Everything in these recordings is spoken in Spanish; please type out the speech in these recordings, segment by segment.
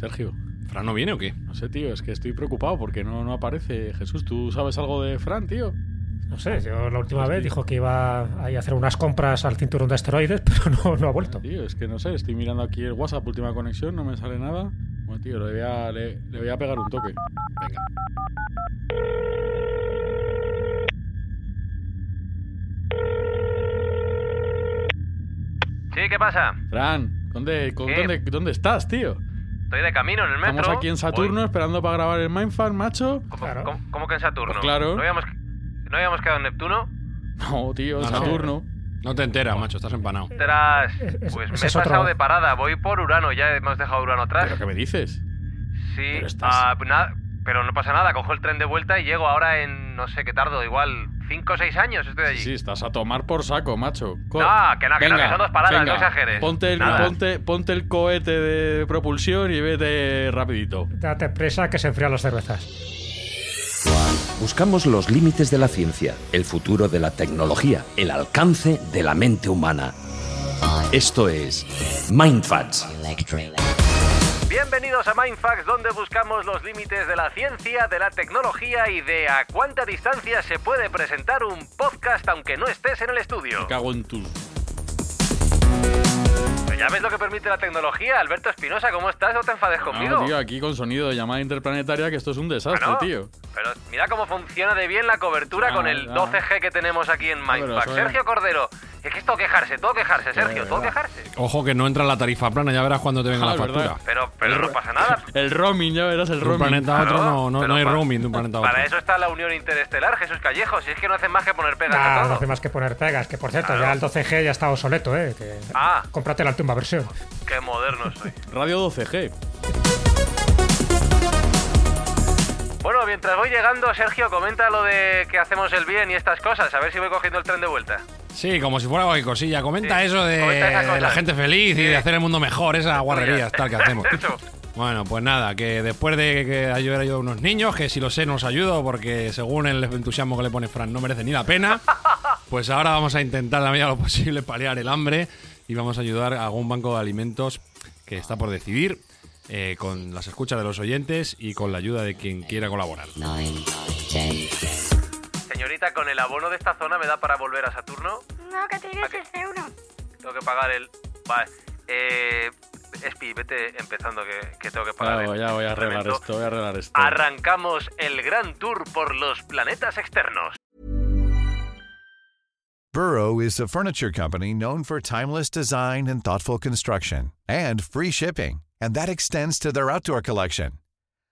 Sergio. ¿Fran no viene o qué? No sé, tío, es que estoy preocupado porque no, no aparece. Jesús, ¿tú sabes algo de Fran, tío? No sé, yo la última vez dijo que iba a ir a hacer unas compras al cinturón de asteroides, pero no, no ha vuelto. Tío, es que no sé, estoy mirando aquí el WhatsApp, última conexión, no me sale nada. Bueno, tío, le voy a, le, le voy a pegar un toque. Venga. Sí, ¿qué pasa? Fran, ¿dónde, con- ¿Qué? ¿dónde, ¿dónde estás, tío? Estoy de camino en el metro. Estamos aquí en Saturno Voy- esperando para grabar el Mindfan, macho. ¿Cómo, Claro. cómo- cómo que en Saturno? Pues claro. ¿No habíamos, ¿No habíamos quedado en Neptuno? No, tío, No, no. Saturno. No te enteras, macho, estás empanado. Es- pues me he otro- pasado de parada. Voy por Urano, ya hemos dejado Urano atrás. ¿Pero qué me dices? Sí, Pero estás- ah, pues nada, pero no pasa nada. Cojo el tren de vuelta y llego ahora en, no sé qué tardo, igual 5 o 6 años estoy allí. Sí, estás a tomar por saco, macho. Co- No, que no, que no, Venga, que son dos paradas, venga, no exageres. Ponte el, ponte, ponte el cohete de propulsión y vete rapidito. Date presa que se enfrían las cervezas. Buscamos los límites de la ciencia, el futuro de la tecnología, el alcance de la mente humana. Esto es Mindfacts. Bienvenidos a Mindfax, donde buscamos los límites de la ciencia, de la tecnología y de a cuánta distancia se puede presentar un podcast aunque no estés en el estudio. Me cago en tus. Ya ves lo que permite la tecnología, Alberto Espinosa, ¿cómo estás? No te enfades conmigo. No, tío, aquí con sonido de llamada interplanetaria, que esto es un desastre, Ah, ¿no? tío. Pero mira cómo funciona de bien la cobertura Ah, con el ah. 12G que tenemos aquí en pero Mindfax. Sergio Cordero, es que es todo quejarse, todo quejarse, Sergio, todo quejarse. Ojo que no entra la tarifa plana, ya verás cuando te venga Ah, la verdad. factura. Pero, pero no pasa nada. El roaming, ya verás el De un roaming. planeta a otro Claro, no, no, pero no hay para- roaming de un planeta a otro. Para eso está la Unión Interestelar, Jesús Callejo, si es que no hacen más que poner pegas a Nah, todo. no hace más que poner pegas, que por cierto, Claro. ya el 12G ya está obsoleto, ¿eh? Que Ah. Cómprate la última versión. Qué moderno soy. Radio 12G. Bueno, mientras voy llegando, Sergio, comenta lo de que hacemos el bien y estas cosas, a ver si voy cogiendo el tren de vuelta. Sí, como si fuera cualquier cosilla. Comenta Sí, eso de, comenta esas de la gente feliz y de hacer el mundo mejor, esa guarrerías tal que hacemos. Eso. Bueno, pues nada, que después de que ayudar yo a unos niños, que si lo sé no os ayudo, porque según el entusiasmo que le pone Fran no merece ni la pena, pues ahora vamos a intentar la medida de lo posible paliar el hambre y vamos a ayudar a algún banco de alimentos que está por decidir, eh, con las escuchas de los oyentes y con la ayuda de quien quiera colaborar. Señorita, con el abono de esta zona me da para volver a Saturno. No, que tienes ¿A qué? ese uno. Tengo que pagar el. Vale. Eh. Espi, vete empezando que, que tengo que pagar. Ya, el- ya voy a el arreglar esto, voy a arreglar esto. Arrancamos el gran tour por los planetas externos. Burrow is a furniture company known for timeless design and thoughtful construction and free shipping, and that extends to their outdoor collection.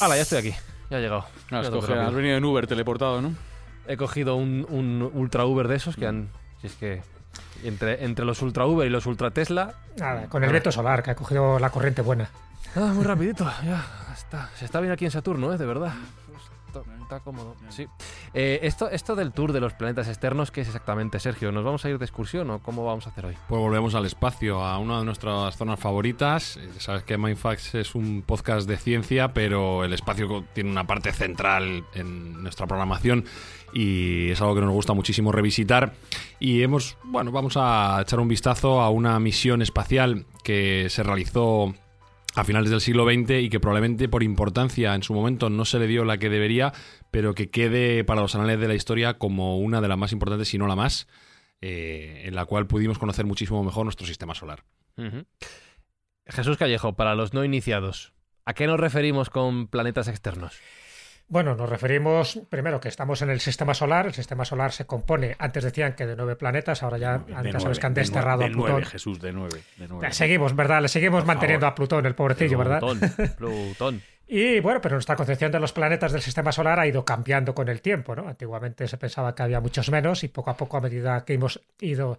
Hala, ya estoy aquí. Ya he llegado. No, has, cogido- venido en Uber teleportado, ¿no? He cogido un, un Ultra Uber de esos que han. Si es que. Entre, entre los Ultra Uber y los Ultra Tesla. Nada, con el veto solar, que ha cogido la corriente buena. Ah, muy rapidito. Ya está. Se está bien aquí en Saturno, ¿eh? De verdad. Está, cómodo. Sí. Eh, esto, esto del tour de los planetas externos, ¿qué es exactamente, Sergio? ¿Nos vamos a ir de excursión o cómo vamos a hacer hoy? Pues volvemos al espacio, a una de nuestras zonas favoritas. Eh, Sabes que Mindfax es un podcast de ciencia, pero el espacio tiene una parte central en nuestra programación y es algo que nos gusta muchísimo revisitar. Y hemos, bueno, vamos a echar un vistazo a una misión espacial que se realizó a finales del siglo XX y que probablemente por importancia en su momento no se le dio la que debería, pero que quede para los anales de la historia como una de las más importantes, si no la más, eh, en la cual pudimos conocer muchísimo mejor nuestro sistema solar. Jesús Callejo, para los no iniciados, ¿a qué nos referimos con planetas externos? Bueno, nos referimos primero que estamos en el sistema solar. El sistema solar se compone, antes decían que de nueve planetas, ahora ya, De ya nueve, sabes que han de desterrado a de Plutón. nueve, Jesús, de nueve. De nueve. Seguimos, ¿verdad? Le seguimos Por manteniendo favor. a Plutón, el pobrecillo, ¿verdad? Plutón, Plutón. Y bueno, pero nuestra concepción de los planetas del sistema solar ha ido cambiando con el tiempo, ¿no? Antiguamente se pensaba que había muchos menos y poco a poco, a medida que hemos ido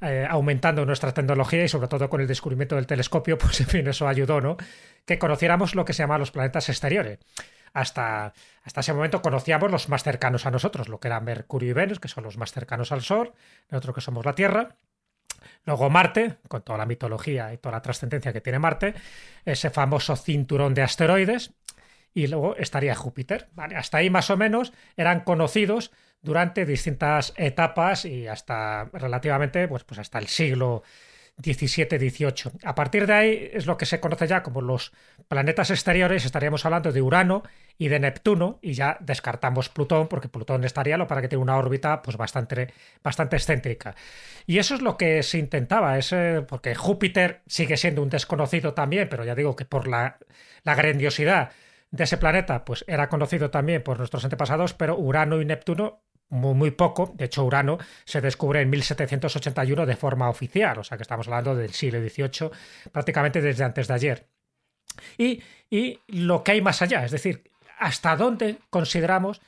eh, aumentando nuestra tecnología y sobre todo con el descubrimiento del telescopio, pues en fin, eso ayudó, ¿no? Que conociéramos lo que se llama los planetas exteriores. Hasta, hasta ese momento conocíamos los más cercanos a nosotros, lo que eran Mercurio y Venus, que son los más cercanos al Sol, nosotros que somos la Tierra. Luego Marte, con toda la mitología y toda la trascendencia que tiene Marte, ese famoso cinturón de asteroides, y luego estaría Júpiter. Hasta ahí más o menos eran conocidos durante distintas etapas y hasta relativamente, pues, pues hasta el siglo XVII-XVIII. A partir de ahí es lo que se conoce ya como los planetas exteriores, estaríamos hablando de Urano y de Neptuno, y ya descartamos Plutón, porque Plutón estaría lo para que tiene una órbita pues bastante, bastante excéntrica. Y eso es lo que se intentaba, es, eh, porque Júpiter sigue siendo un desconocido también, pero ya digo que por la, la grandiosidad de ese planeta, pues era conocido también por nuestros antepasados, pero Urano y Neptuno muy, poco. De hecho, Urano se descubre en 1781 de forma oficial, o sea que estamos hablando del siglo XVIII, prácticamente desde antes de ayer. Y, y lo que hay más allá, es decir, hasta dónde consideramos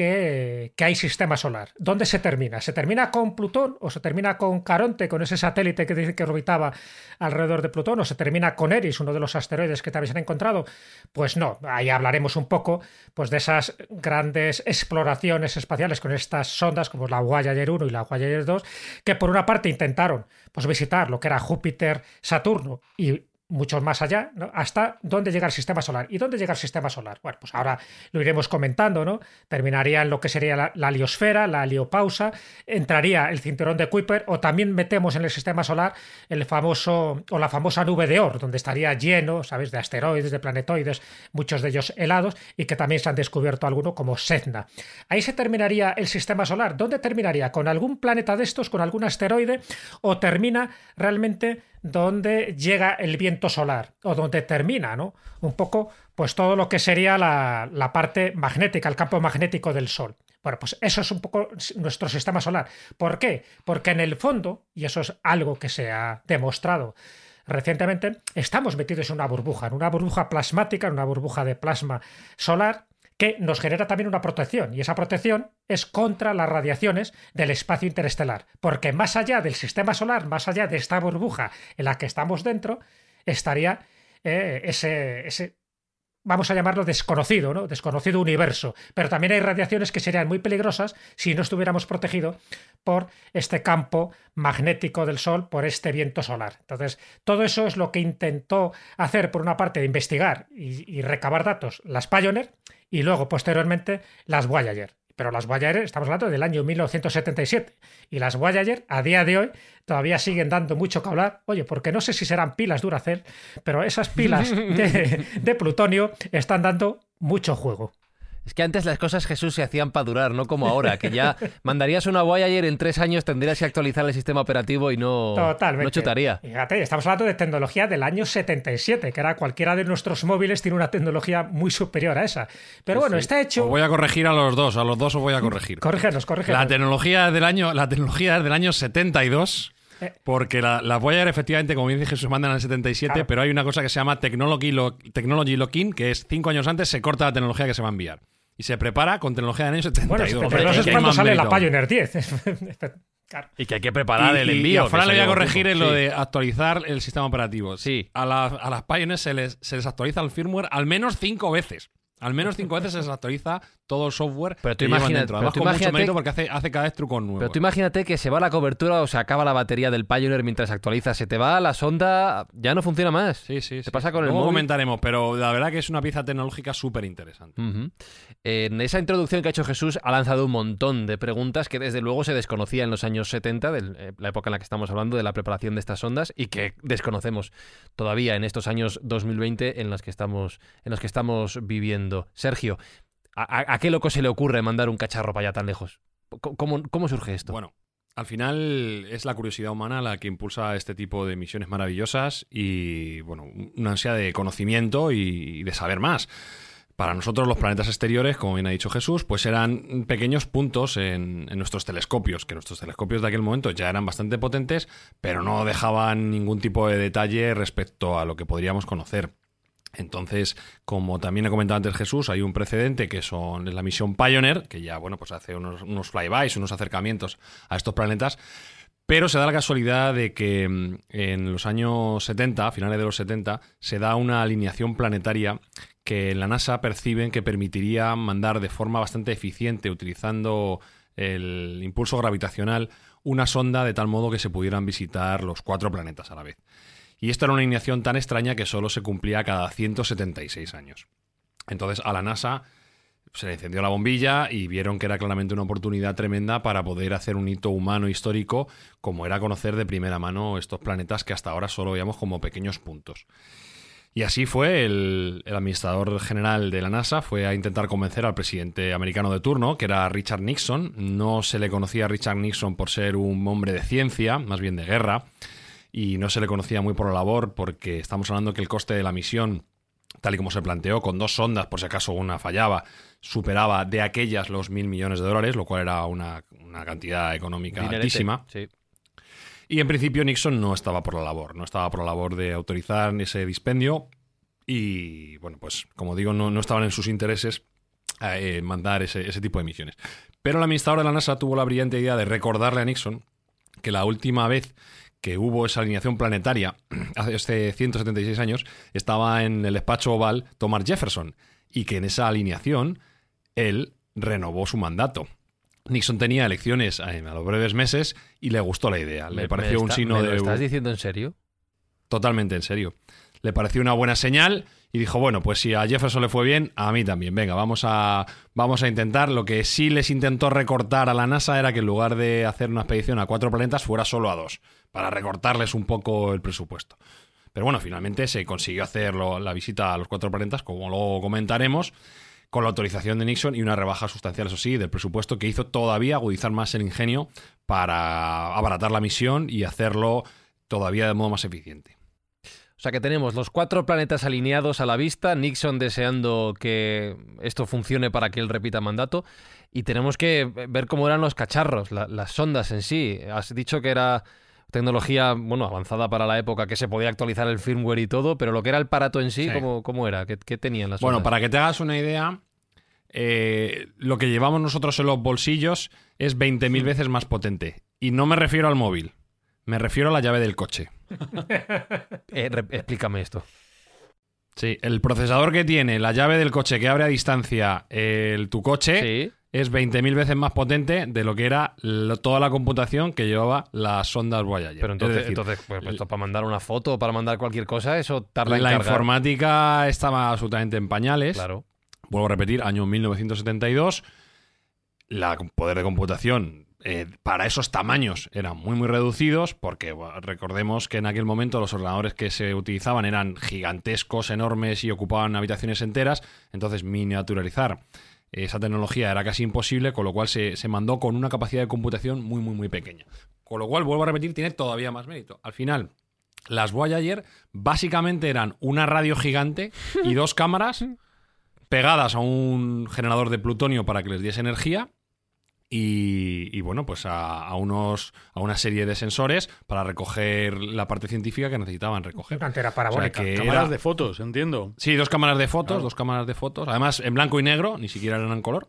que, hay sistema solar. ¿Dónde se termina? ¿Se termina con Plutón o se termina con Caronte, con ese satélite que dice que orbitaba alrededor de Plutón, o se termina con Eris, uno de los asteroides que también se han encontrado? Pues no, ahí hablaremos un poco pues, de esas grandes exploraciones espaciales con estas sondas como la Voyager 1 y la Voyager 2, que por una parte intentaron pues, visitar lo que era Júpiter, Saturno y mucho más allá, ¿no? hasta dónde llega el sistema solar. ¿Y dónde llega el sistema solar? Bueno, pues ahora lo iremos comentando, ¿no? Terminaría en lo que sería la, la la heliopausa, entraría el cinturón de Kuiper, o también metemos en el sistema solar el famoso, o la famosa nube de Oort, donde estaría lleno, ¿sabes?, de asteroides, de planetoides, muchos de ellos helados, y que también se han descubierto algunos como Sedna. Ahí se terminaría el sistema solar. ¿Dónde terminaría? ¿Con algún planeta de estos, con algún asteroide? ¿O termina realmente donde llega el viento solar o donde termina, ¿no? Un poco, pues todo lo que sería la, la, parte magnética, el campo magnético del Sol. Bueno, pues eso es un poco nuestro sistema solar. ¿Por qué? Porque en el fondo, y eso es algo que se ha demostrado recientemente, estamos metidos en una burbuja, en una burbuja plasmática, en una burbuja de plasma solar, que nos genera también una protección, y esa protección es contra las radiaciones del espacio interestelar, porque más allá del sistema solar, más allá de esta burbuja en la que estamos dentro, estaría eh, ese, ese, vamos a llamarlo desconocido, ¿no? Desconocido universo, pero también hay radiaciones que serían muy peligrosas si no estuviéramos protegidos por este campo magnético del Sol, por este viento solar. Entonces, todo eso es lo que intentó hacer, por una parte, investigar y, y recabar datos las Pioneer, y luego posteriormente las Voyager. Pero las Voyager, estamos hablando del año 1977, y las Voyager a día de hoy todavía siguen dando mucho que hablar. Oye, porque no sé si serán pilas Duracell, pero esas pilas de, de plutonio están dando mucho juego. Es que antes las cosas, Jesús, se hacían para durar, no como ahora, que ya mandarías una Voyager en tres años tendrías que actualizar el sistema operativo y no, Totalmente. no chutaría. Fíjate, estamos hablando de tecnología del año 77, que era cualquiera de nuestros móviles tiene una tecnología muy superior a esa. Pero bueno, sí. está hecho... Os voy a corregir a los dos, a los dos os voy a corregir. Corrígenos, corrígenos. La tecnología del año, la tecnología es del año 72. Porque la, la Voyager, efectivamente, como bien dije, se mandan en el 77, Claro. pero hay una cosa que se llama Technology, Lo- Technology Lock-in, que es cinco años antes se corta la tecnología que se va a enviar. Y se prepara con tecnología del año 72. Bueno, pero no que es hay cuando más sale la. Pioneer 10. Claro. Y que hay que preparar Y- el envío. Y a Fran le voy a corregir en último. lo Sí. de actualizar el sistema operativo. Sí. A, la- a las Pioneer se les, se les actualiza el firmware al menos cinco veces. Al menos cinco veces se desactualiza todo el software Pero tú que imagina- dentro. pero Además, tú con imagínate- porque hace, hace cada vez trucos nuevos. Pero tú imagínate que se va la cobertura o se acaba la batería del Pioneer mientras se actualiza. Se te va la sonda, ya no funciona más. Sí, sí, Se sí. pasa con el móvil. comentaremos, pero la verdad que es una pieza tecnológica súper interesante. En esa introducción que ha hecho Jesús ha lanzado un montón de preguntas que desde luego se desconocía en los años 70, de eh, la época en la que estamos hablando de la preparación de estas ondas y que desconocemos todavía en estos años 2020 en los que estamos, en los que estamos viviendo. Sergio, ¿a, qué loco se le ocurre mandar un cacharro para allá tan lejos? ¿Cómo, surge esto? Bueno, al final es la curiosidad humana la que impulsa este tipo de misiones maravillosas y, bueno, una ansia de conocimiento y de saber más. Para nosotros los planetas exteriores, como bien ha dicho Jesús, pues eran pequeños puntos en nuestros telescopios, que nuestros telescopios de aquel momento ya eran bastante potentes, pero no dejaban ningún tipo de detalle respecto a lo que podríamos conocer. Entonces, como también he comentado antes Jesús, hay un precedente que son la misión Pioneer, que ya bueno, pues hace unos, unos flybys, unos acercamientos a estos planetas, pero se da la casualidad de que mm, en los años 70, a finales de los 70, se da una alineación planetaria que la NASA perciben que permitiría mandar de forma bastante eficiente, utilizando el impulso gravitacional, una sonda de tal modo que se pudieran visitar los cuatro planetas a la vez. Y esta era una alineación tan extraña que solo se cumplía cada 176 años. Entonces a la NASA se le encendió la bombilla y vieron que era claramente una oportunidad tremenda para poder hacer un hito humano histórico como era conocer de primera mano estos planetas que hasta ahora solo veíamos como pequeños puntos. Y así fue, el, el administrador general de la NASA fue a intentar convencer al presidente americano de turno, que era Richard Nixon. No se le conocía a Richard Nixon por ser un hombre de ciencia, más bien de guerra, y no se le conocía muy por la labor porque estamos hablando que el coste de la misión, tal y como se planteó, con dos sondas, por si acaso una fallaba, superaba de aquellas los mil millones de dólares, lo cual era una, una cantidad económica Dinerete. altísima. Sí. Y en principio Nixon no estaba por la labor, no estaba por la labor de autorizar ese dispendio y, bueno, pues como digo, no, no estaban en sus intereses eh, mandar ese, ese tipo de misiones. Pero el administrador de la NASA tuvo la brillante idea de recordarle a Nixon que la última vez que hubo esa alineación planetaria, hace 176 años, estaba en el despacho oval Thomas Jefferson y que en esa alineación él renovó su mandato. Nixon tenía elecciones eh, a los breves meses y le gustó la idea. Le Me- pareció me un signo ¿me lo de. estás diciendo en serio? Totalmente en serio. Le pareció una buena señal y dijo, bueno, pues si a Jefferson le fue bien, a mí también. Venga, vamos a, vamos a intentar. Lo que sí les intentó recortar a la NASA era que en lugar de hacer una expedición a cuatro planetas, fuera solo a dos, para recortarles un poco el presupuesto. Pero bueno, finalmente se consiguió hacer lo- la visita a los cuatro planetas, como luego comentaremos, con la autorización de Nixon y una rebaja sustancial, eso sí, del presupuesto que hizo todavía agudizar más el ingenio para abaratar la misión y hacerlo todavía de modo más eficiente. O sea que tenemos los cuatro planetas alineados a la vista, Nixon deseando que esto funcione para que él repita mandato, y tenemos que ver cómo eran los cacharros, la- las sondas en sí. Has dicho que era tecnología, bueno, avanzada para la época, que se podía actualizar el firmware y todo, pero lo que era el aparato en sí, Sí. ¿cómo, cómo era? ¿Qué, qué tenían las Bueno, sondas? para que te hagas una idea, eh, lo que llevamos nosotros en los bolsillos es 20.000 veces más potente. Y no me refiero al móvil, me refiero a la llave del coche. Eh, explícame esto. Sí, el procesador que tiene la llave del coche que abre a distancia el, tu coche Sí. es 20.000 veces más potente de lo que era lo- toda la computación que llevaba las sondas Voyager. Pero entonces, decir, entonces pues, esto para mandar una foto o para mandar cualquier cosa, eso tarda en la cargar. informática estaba absolutamente en pañales. Claro. vuelvo a repetir, año 1972, la poder de computación eh, para esos tamaños eran muy muy reducidos porque bueno, recordemos que en aquel momento los ordenadores que se utilizaban eran gigantescos, enormes y ocupaban habitaciones enteras, entonces miniaturizar esa tecnología era casi imposible, con lo cual se, se mandó con una capacidad de computación muy muy muy pequeña. Con lo cual, vuelvo a repetir, tiene todavía más mérito. Al final, las Voyager básicamente eran una radio gigante y dos cámaras pegadas a un generador de plutonio para que les diese energía y, y, bueno, pues a, a unos, a una serie de sensores para recoger la parte científica que necesitaban recoger. O sea, parabólica. que Cámaras era- de fotos, entiendo. Sí, dos cámaras de fotos, Claro. dos cámaras de fotos. Además, en blanco y negro, ni siquiera eran en color.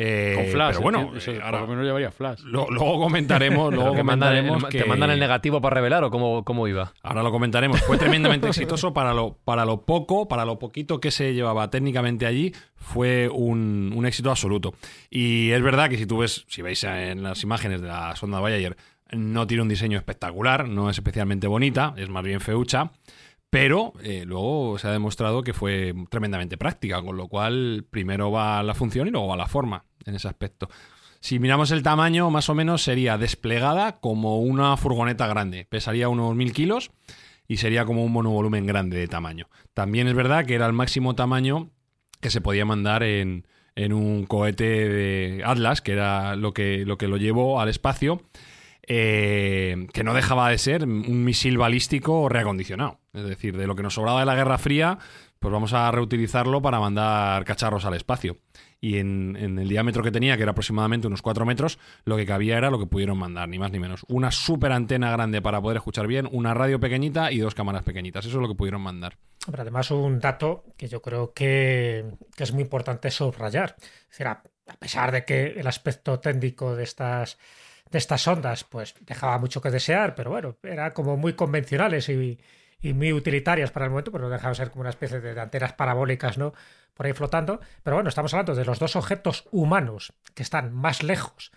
Eh, Con flash. pero bueno, eso, eh, por ahora lo menos llevaría flash. lo- luego comentaremos, luego que mandan ¿Te mandan el negativo para revelar o cómo, cómo iba? Ahora lo comentaremos. Fue tremendamente exitoso para lo, para lo poco, para lo poquito que se llevaba técnicamente allí, fue un, un éxito absoluto. Y es verdad que si tú ves, si veis en las imágenes de la sonda Voyager, no tiene un diseño espectacular, no es especialmente bonita, es más bien feucha. Pero eh, luego se ha demostrado que fue tremendamente práctica, con lo cual primero va la función y luego va la forma en ese aspecto. Si miramos el tamaño, más o menos sería desplegada como una furgoneta grande. Pesaría unos mil kilos y sería como un monovolumen grande de tamaño. También es verdad que era el máximo tamaño que se podía mandar en, en un cohete de Atlas, que era lo que lo, que lo llevó al espacio, eh, que no dejaba de ser un misil balístico reacondicionado. Es decir, de lo que nos sobraba de la Guerra Fría, pues vamos a reutilizarlo para mandar cacharros al espacio. Y en, el diámetro que tenía, que era aproximadamente unos 4 metros, lo que cabía era lo que pudieron mandar, ni más ni menos. Una super antena grande para poder escuchar bien, una radio pequeñita y dos cámaras pequeñitas. Eso es lo que pudieron mandar. Pero además un dato que yo creo que, es muy importante subrayar. Es decir, a pesar de que el aspecto técnico de estas, de estas ondas pues dejaba mucho que desear, pero bueno, era como muy convencionales y, y muy utilitarias para el momento, pero no dejaban de ser como una especie de antenas parabólicas, ¿no? Por ahí flotando. Pero bueno, estamos hablando de los dos objetos humanos que están más lejos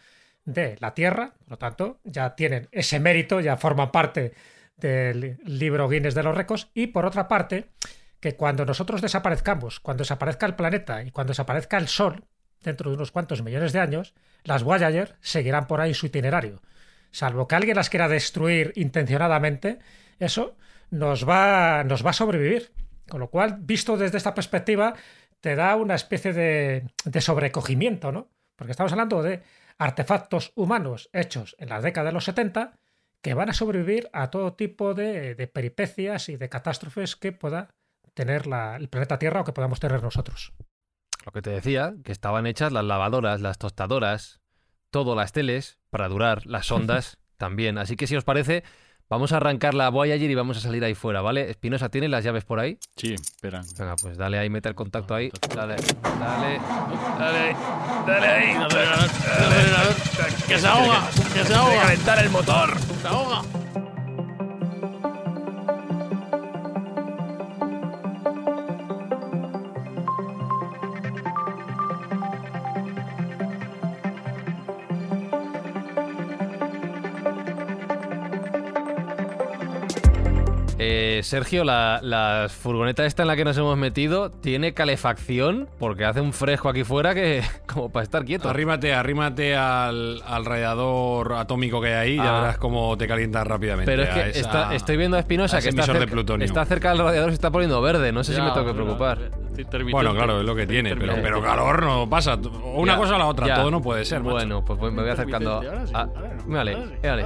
de la Tierra, por lo tanto, ya tienen ese mérito, ya forman parte del libro Guinness de los récords. Y por otra parte, que cuando nosotros desaparezcamos, cuando desaparezca el planeta y cuando desaparezca el Sol, dentro de unos cuantos millones de años, las Voyager seguirán por ahí su itinerario. Salvo que alguien las quiera destruir intencionadamente, eso nos va, nos va a sobrevivir. Con lo cual, visto desde esta perspectiva, te da una especie de, de sobrecogimiento, ¿no? Porque estamos hablando de artefactos humanos hechos en la década de los 70 que van a sobrevivir a todo tipo de, de peripecias y de catástrofes que pueda tener la- el planeta Tierra o que podamos tener nosotros. Lo que te decía, que estaban hechas las lavadoras, las tostadoras, todo las teles, para durar, las ondas también. Así que si os parece, vamos a arrancar la Voyager y vamos a salir ahí fuera, ¿vale? Espinosa, ¿tienes las llaves por ahí? Sí, esperan. Venga, pues dale ahí, mete el contacto ahí. Dale, dale, dale, dale ahí. ¡Que se ahoga! ¡Que se ahoga! calentar el motor! ¡Se ahoga! Eh, Sergio, la, la furgoneta esta en la que nos hemos metido tiene calefacción porque hace un fresco aquí fuera que como para estar quieto. Arrímate, arrímate al, al radiador atómico que hay ahí y ya Ah. verás cómo te calientas rápidamente. Pero es a que esa- está- estoy viendo a Espinosa a que está emisor de cerca, plutonio. está cerca del radiador y se está poniendo verde. No sé si me tengo que preocupar. Bueno, claro, es lo que tiene, pero, calor no pasa. Una Ya, cosa o la otra, ya. todo no puede ser. macho. Bueno, pues me voy acercando. A- Vale, vale,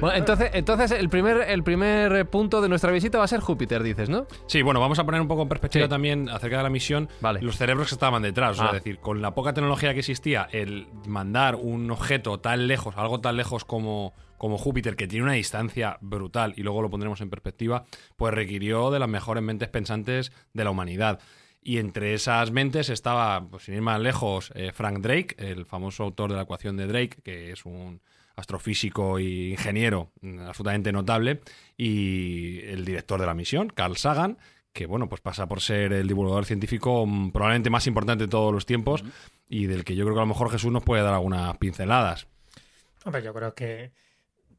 Bueno, entonces, entonces el primer, el primer punto de nuestra visita va a ser Júpiter, dices, ¿no? Sí, bueno, vamos a poner un poco en perspectiva Sí. también acerca de la misión Vale. los cerebros que estaban detrás. O sea, Ah. es decir, con la poca tecnología que existía, el mandar un objeto tan lejos, algo tan lejos como, como Júpiter, que tiene una distancia brutal, y luego lo pondremos en perspectiva, pues requirió de las mejores mentes pensantes de la humanidad. Y entre esas mentes estaba, pues, sin ir más lejos, eh, Frank Drake, el famoso autor de la ecuación de Drake, que es un astrofísico e ingeniero mm, absolutamente notable, y el director de la misión, Carl Sagan, que bueno, pues pasa por ser el divulgador científico mm, probablemente más importante de todos los tiempos y del que yo creo que a lo mejor Jesús nos puede dar algunas pinceladas. Hombre, yo creo que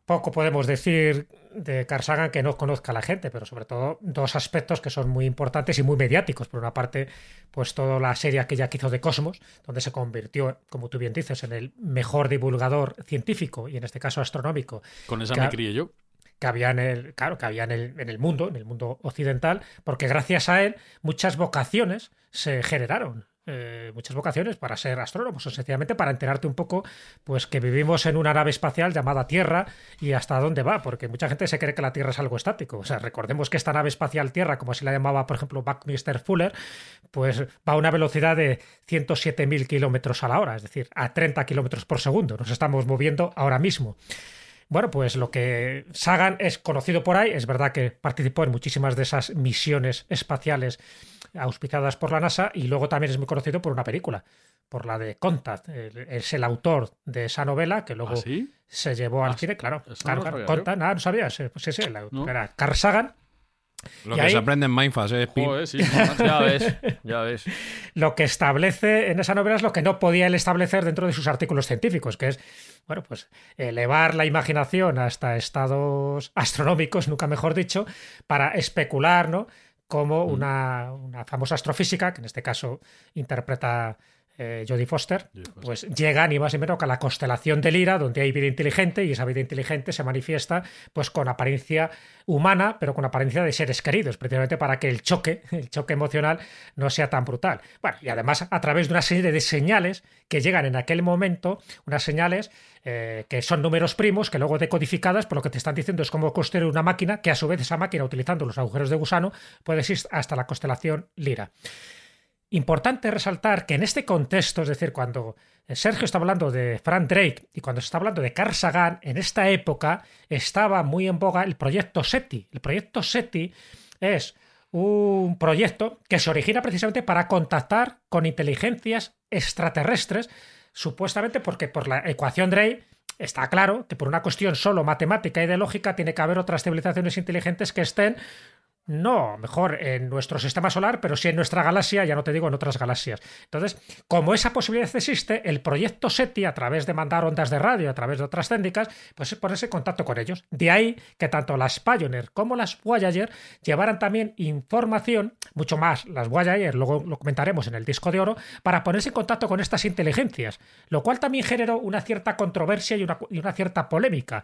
poco podemos decir de Carl Sagan que no conozca a la gente, pero sobre todo dos aspectos que son muy importantes y muy mediáticos. Por una parte, pues toda la serie que hizo de Cosmos, donde se convirtió, como tú bien dices, en el mejor divulgador científico y en este caso astronómico Con esa que- me crié yo. que había en el, claro, que había en el, en el mundo, en el mundo occidental, porque gracias a él muchas vocaciones se generaron. Eh, muchas vocaciones para ser astrónomos o sencillamente para enterarte un poco pues que vivimos en una nave espacial llamada Tierra y hasta dónde va porque mucha gente se cree que la Tierra es algo estático. O sea recordemos que esta nave espacial Tierra como así la llamaba por ejemplo Buckminster Fuller pues va a una velocidad de 107.000 kilómetros a la hora es decir a 30 kilómetros por segundo. Nos estamos moviendo ahora mismo bueno, pues lo que Sagan es conocido por ahí, es verdad que participó en muchísimas de esas misiones espaciales auspiciadas por la NASA y luego también es muy conocido por una película, por la de Contact. Es el autor de esa novela que luego ¿Ah, sí? se llevó al Ah, cine, claro. claro, no claro, sabía Contact, nada, no sabías. Pues sí, sí, No. era Carl Sagan. Lo Y que ahí- se aprende en Mindfast, ¿eh? Joder, sí. Ya ves, ya ves. lo que establece en esa novela es lo que no podía él establecer dentro de sus artículos científicos, que es, bueno, pues elevar la imaginación hasta estados astronómicos, nunca mejor dicho, para especular, ¿no? Como una, una famosa astrofísica, que en este caso interpreta eh, Jodie Foster, pues llega ni más ni menos que a la constelación de Lira, donde hay vida inteligente y esa vida inteligente se manifiesta pues con apariencia humana, pero con apariencia de seres queridos, precisamente para que el choque, el choque emocional no sea tan brutal. Bueno, y además a través de una serie de señales que llegan en aquel momento, unas señales eh, que son números primos, que luego decodificadas, por lo que te están diciendo es cómo construir una máquina, que a su vez esa máquina, utilizando los agujeros de gusano, puede ir hasta la constelación Lira. Importante resaltar que en este contexto, es decir, cuando Sergio está hablando de Frank Drake y cuando se está hablando de Carl Sagan, en esta época estaba muy en boga el proyecto SETI. El proyecto SETI es un proyecto que se origina precisamente para contactar con inteligencias extraterrestres, supuestamente porque por la ecuación Drake está claro que por una cuestión solo matemática y de lógica tiene que haber otras civilizaciones inteligentes que estén no, mejor en nuestro sistema solar, pero sí en nuestra galaxia, ya no te digo en otras galaxias. Entonces, como esa posibilidad existe, el proyecto SETI, a través de mandar ondas de radio, a través de otras técnicas, pues es ponerse en contacto con ellos. De ahí que tanto las Pioneer como las Voyager llevaran también información, mucho más las Voyager, luego lo comentaremos en el disco de oro, para ponerse en contacto con estas inteligencias, lo cual también generó una cierta controversia y una, y una cierta polémica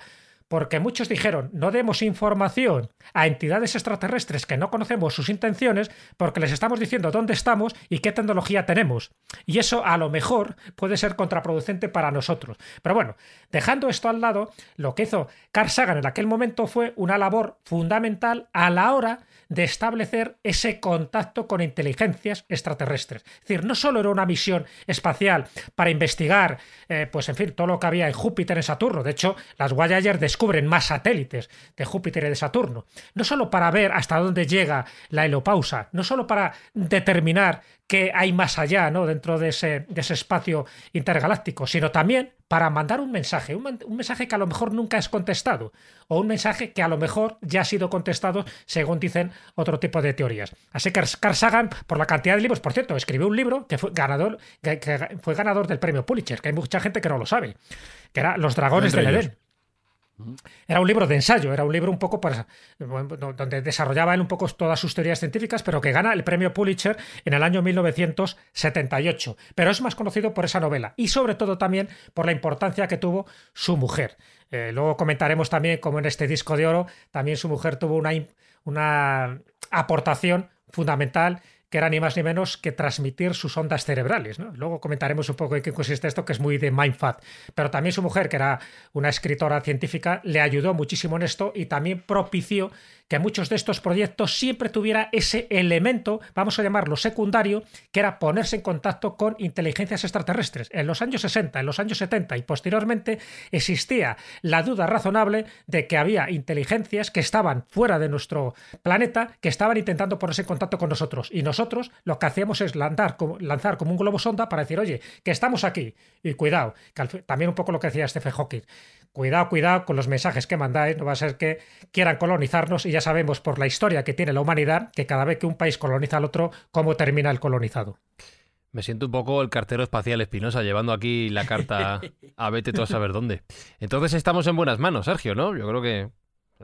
porque muchos dijeron no demos información a entidades extraterrestres que no conocemos sus intenciones porque les estamos diciendo dónde estamos y qué tecnología tenemos. Y eso a lo mejor puede ser contraproducente para nosotros. Pero bueno, dejando esto al lado, lo que hizo Carl Sagan en aquel momento fue una labor fundamental a la hora de establecer ese contacto con inteligencias extraterrestres. Es decir, no solo era una misión espacial para investigar, eh, pues en fin, todo lo que había en Júpiter, en Saturno. De hecho, las Voyager descubren más satélites de Júpiter y de Saturno. No solo para ver hasta dónde llega la helopausa, no solo para determinar qué hay más allá, ¿no? Dentro de ese, de ese espacio intergaláctico, sino también para mandar un mensaje, un, un, mensaje que a lo mejor nunca es contestado, o un mensaje que a lo mejor ya ha sido contestado, según dicen otro tipo de teorías. Así que Carl Sagan, por la cantidad de libros, por cierto, escribió un libro que fue ganador, que, que fue ganador del premio Pulitzer, que hay mucha gente que no lo sabe, que era Los Dragones del Edén. Era un libro de ensayo, era un libro un poco donde desarrollaba él un poco todas sus teorías científicas, pero que gana el premio Pulitzer en el año 1978. Pero es más conocido por esa novela y sobre todo también por la importancia que tuvo su mujer. Eh, luego comentaremos también cómo en este disco de oro también su mujer tuvo una, una aportación fundamental que era ni más ni menos que transmitir sus ondas cerebrales. ¿no? Luego comentaremos un poco en qué consiste esto, que es muy de MindFat. Pero también su mujer, que era una escritora científica, le ayudó muchísimo en esto y también propició que muchos de estos proyectos siempre tuviera ese elemento, vamos a llamarlo secundario, que era ponerse en contacto con inteligencias extraterrestres. En los años 60, en los años 70 y posteriormente existía la duda razonable de que había inteligencias que estaban fuera de nuestro planeta, que estaban intentando ponerse en contacto con nosotros. Y nosotros lo que hacíamos es lanzar como, lanzar como un globo sonda para decir, oye, que estamos aquí. Y cuidado, que al, también un poco lo que decía Stephen Hawking. Cuidado, cuidado con los mensajes que mandáis, no va a ser que quieran colonizarnos y ya sabemos por la historia que tiene la humanidad que cada vez que un país coloniza al otro, cómo termina el colonizado. Me siento un poco el cartero espacial Espinosa llevando aquí la carta a vete tú a saber dónde. Entonces estamos en buenas manos, Sergio, ¿no? Yo creo que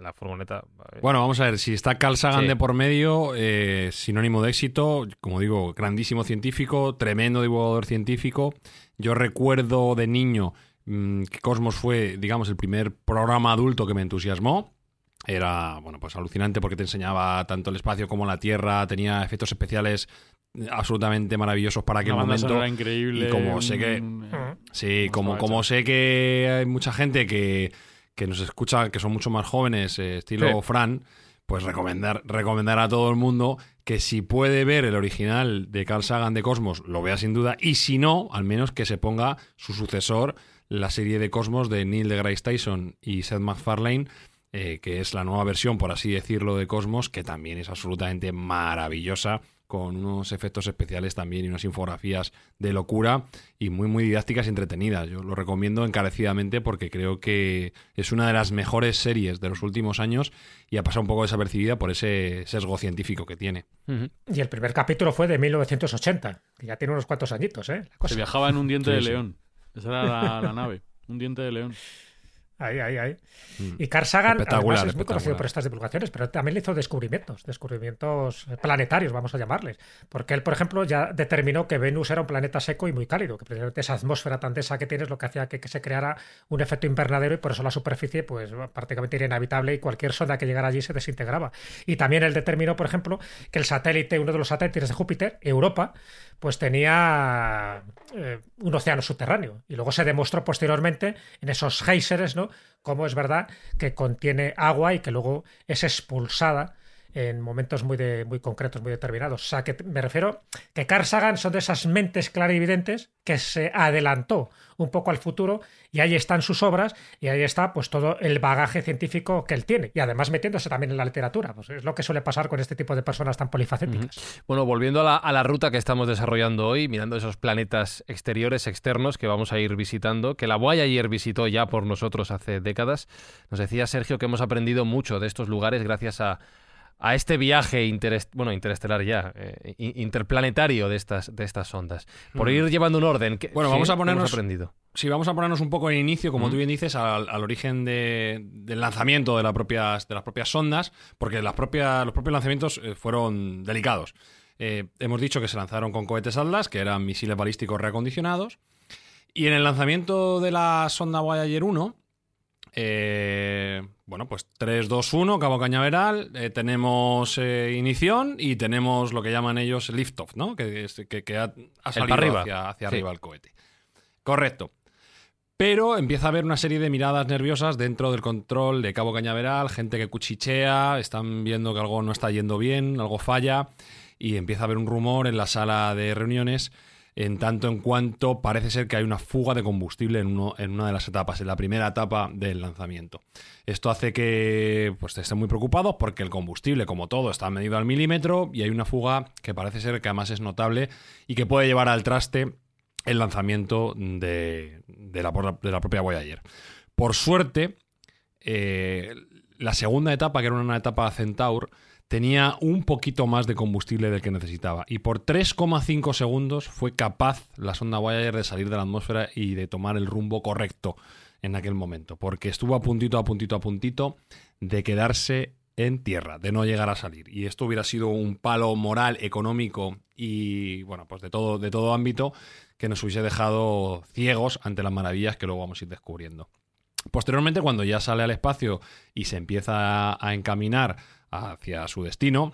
la furgoneta... Bueno, vamos a ver, si está Carl Sagan sí. de por medio, eh, sinónimo de éxito, como digo, grandísimo científico, tremendo divulgador científico. Yo recuerdo de niño que Cosmos fue, digamos, el primer programa adulto que me entusiasmó. Era, bueno, pues alucinante porque te enseñaba tanto el espacio como la Tierra, tenía efectos especiales absolutamente maravillosos para aquel momento. increíble. Y como sé que. un- Sí, como, como sé que hay mucha gente que, que nos escucha, que son mucho más jóvenes, eh, estilo Sí. Fran, pues recomendar, recomendar a todo el mundo que si puede ver el original de Carl Sagan de Cosmos, lo vea sin duda, y si no, al menos que se ponga su sucesor, la serie de Cosmos de Neil deGrasse Tyson y Seth MacFarlane, eh, que es la nueva versión, por así decirlo, de Cosmos, que también es absolutamente maravillosa con unos efectos especiales también y unas infografías de locura y muy muy didácticas y entretenidas. Yo lo recomiendo encarecidamente porque creo que es una de las mejores series de los últimos años y ha pasado un poco desapercibida por ese sesgo científico que tiene. Y el primer capítulo fue de 1980, que ya tiene unos cuantos añitos, ¿eh? La cosa. Se viajaba en un diente Sí, de sí. león. Esa era la, la nave. Un diente de león. Ahí, ahí, ahí. Mm. Y Carl Sagan además, es muy conocido por estas divulgaciones, pero también le hizo descubrimientos, descubrimientos planetarios, vamos a llamarles. Porque él, por ejemplo, ya determinó que Venus era un planeta seco y muy cálido, que precisamente esa atmósfera tan densa que tiene es lo que hacía que, que se creara un efecto invernadero y por eso la superficie pues prácticamente era inhabitable y cualquier sonda que llegara allí se desintegraba. Y también él determinó, por ejemplo, que el satélite, uno de los satélites de Júpiter, Europa, pues tenía eh, un océano subterráneo. Y luego se demostró posteriormente en esos géiseres, ¿no? Cómo es verdad que contiene agua y que luego es expulsada en momentos muy, de, muy concretos, muy determinados. O sea, que me refiero que Carl Sagan son de esas mentes clarividentes que se adelantó un poco al futuro y ahí están sus obras y ahí está pues todo el bagaje científico que él tiene y además metiéndose también en la literatura. Pues es lo que suele pasar con este tipo de personas tan polifacéticas. Bueno, volviendo a la, ruta que estamos desarrollando hoy, mirando esos planetas exteriores, externos que vamos a ir visitando, que la Voyager visitó ya por nosotros hace décadas, nos decía Sergio que hemos aprendido mucho de estos lugares gracias a, a este viaje interest- bueno, interestelar ya, eh, in- interplanetario de estas, de estas ondas. Por Mm. ir llevando un orden. ¿qué- Bueno, sí, vamos a ¿qué ponernos- hemos aprendido? Sí, vamos a ponernos un poco en inicio, como Mm. tú bien dices, al, al origen de- del lanzamiento de, las propias, de las propias sondas, porque las propias, los propios lanzamientos eh, fueron delicados. Eh, hemos dicho que se lanzaron con cohetes Atlas, que eran misiles balísticos reacondicionados, y en el lanzamiento de la sonda Voyager 1, eh, bueno, pues 3, 2, 1, cabo cañaveral, eh, tenemos eh, inición y tenemos lo que llaman ellos liftoff, ¿no? Que, que, que ha, ha salido arriba. hacia, hacia Sí. arriba el cohete. Correcto. Pero empieza a haber una serie de miradas nerviosas dentro del control de Cabo Cañaveral, gente que cuchichea, están viendo que algo no está yendo bien, algo falla, y empieza a haber un rumor en la sala de reuniones en tanto en cuanto parece ser que hay una fuga de combustible en, una de las etapas, en la primera etapa del lanzamiento. Esto hace que pues, estén muy preocupados porque el combustible, como todo, está medido al milímetro y hay una fuga que parece ser que además es notable y que puede llevar al traste el lanzamiento de, de la, de la propia Voyager. Por suerte, eh, la segunda etapa, que era una etapa Centaur, tenía un poquito más de combustible del que necesitaba. Y por 3,5 segundos fue capaz la sonda Voyager de salir de la atmósfera y de tomar el rumbo correcto en aquel momento. Porque estuvo a puntito, a puntito, a puntito de quedarse en tierra, de no llegar a salir. Y esto hubiera sido un palo moral, económico y, bueno, pues de todo, de todo ámbito que nos hubiese dejado ciegos ante las maravillas que luego vamos a ir descubriendo. Posteriormente, cuando ya sale al espacio y se empieza a encaminar hacia su destino,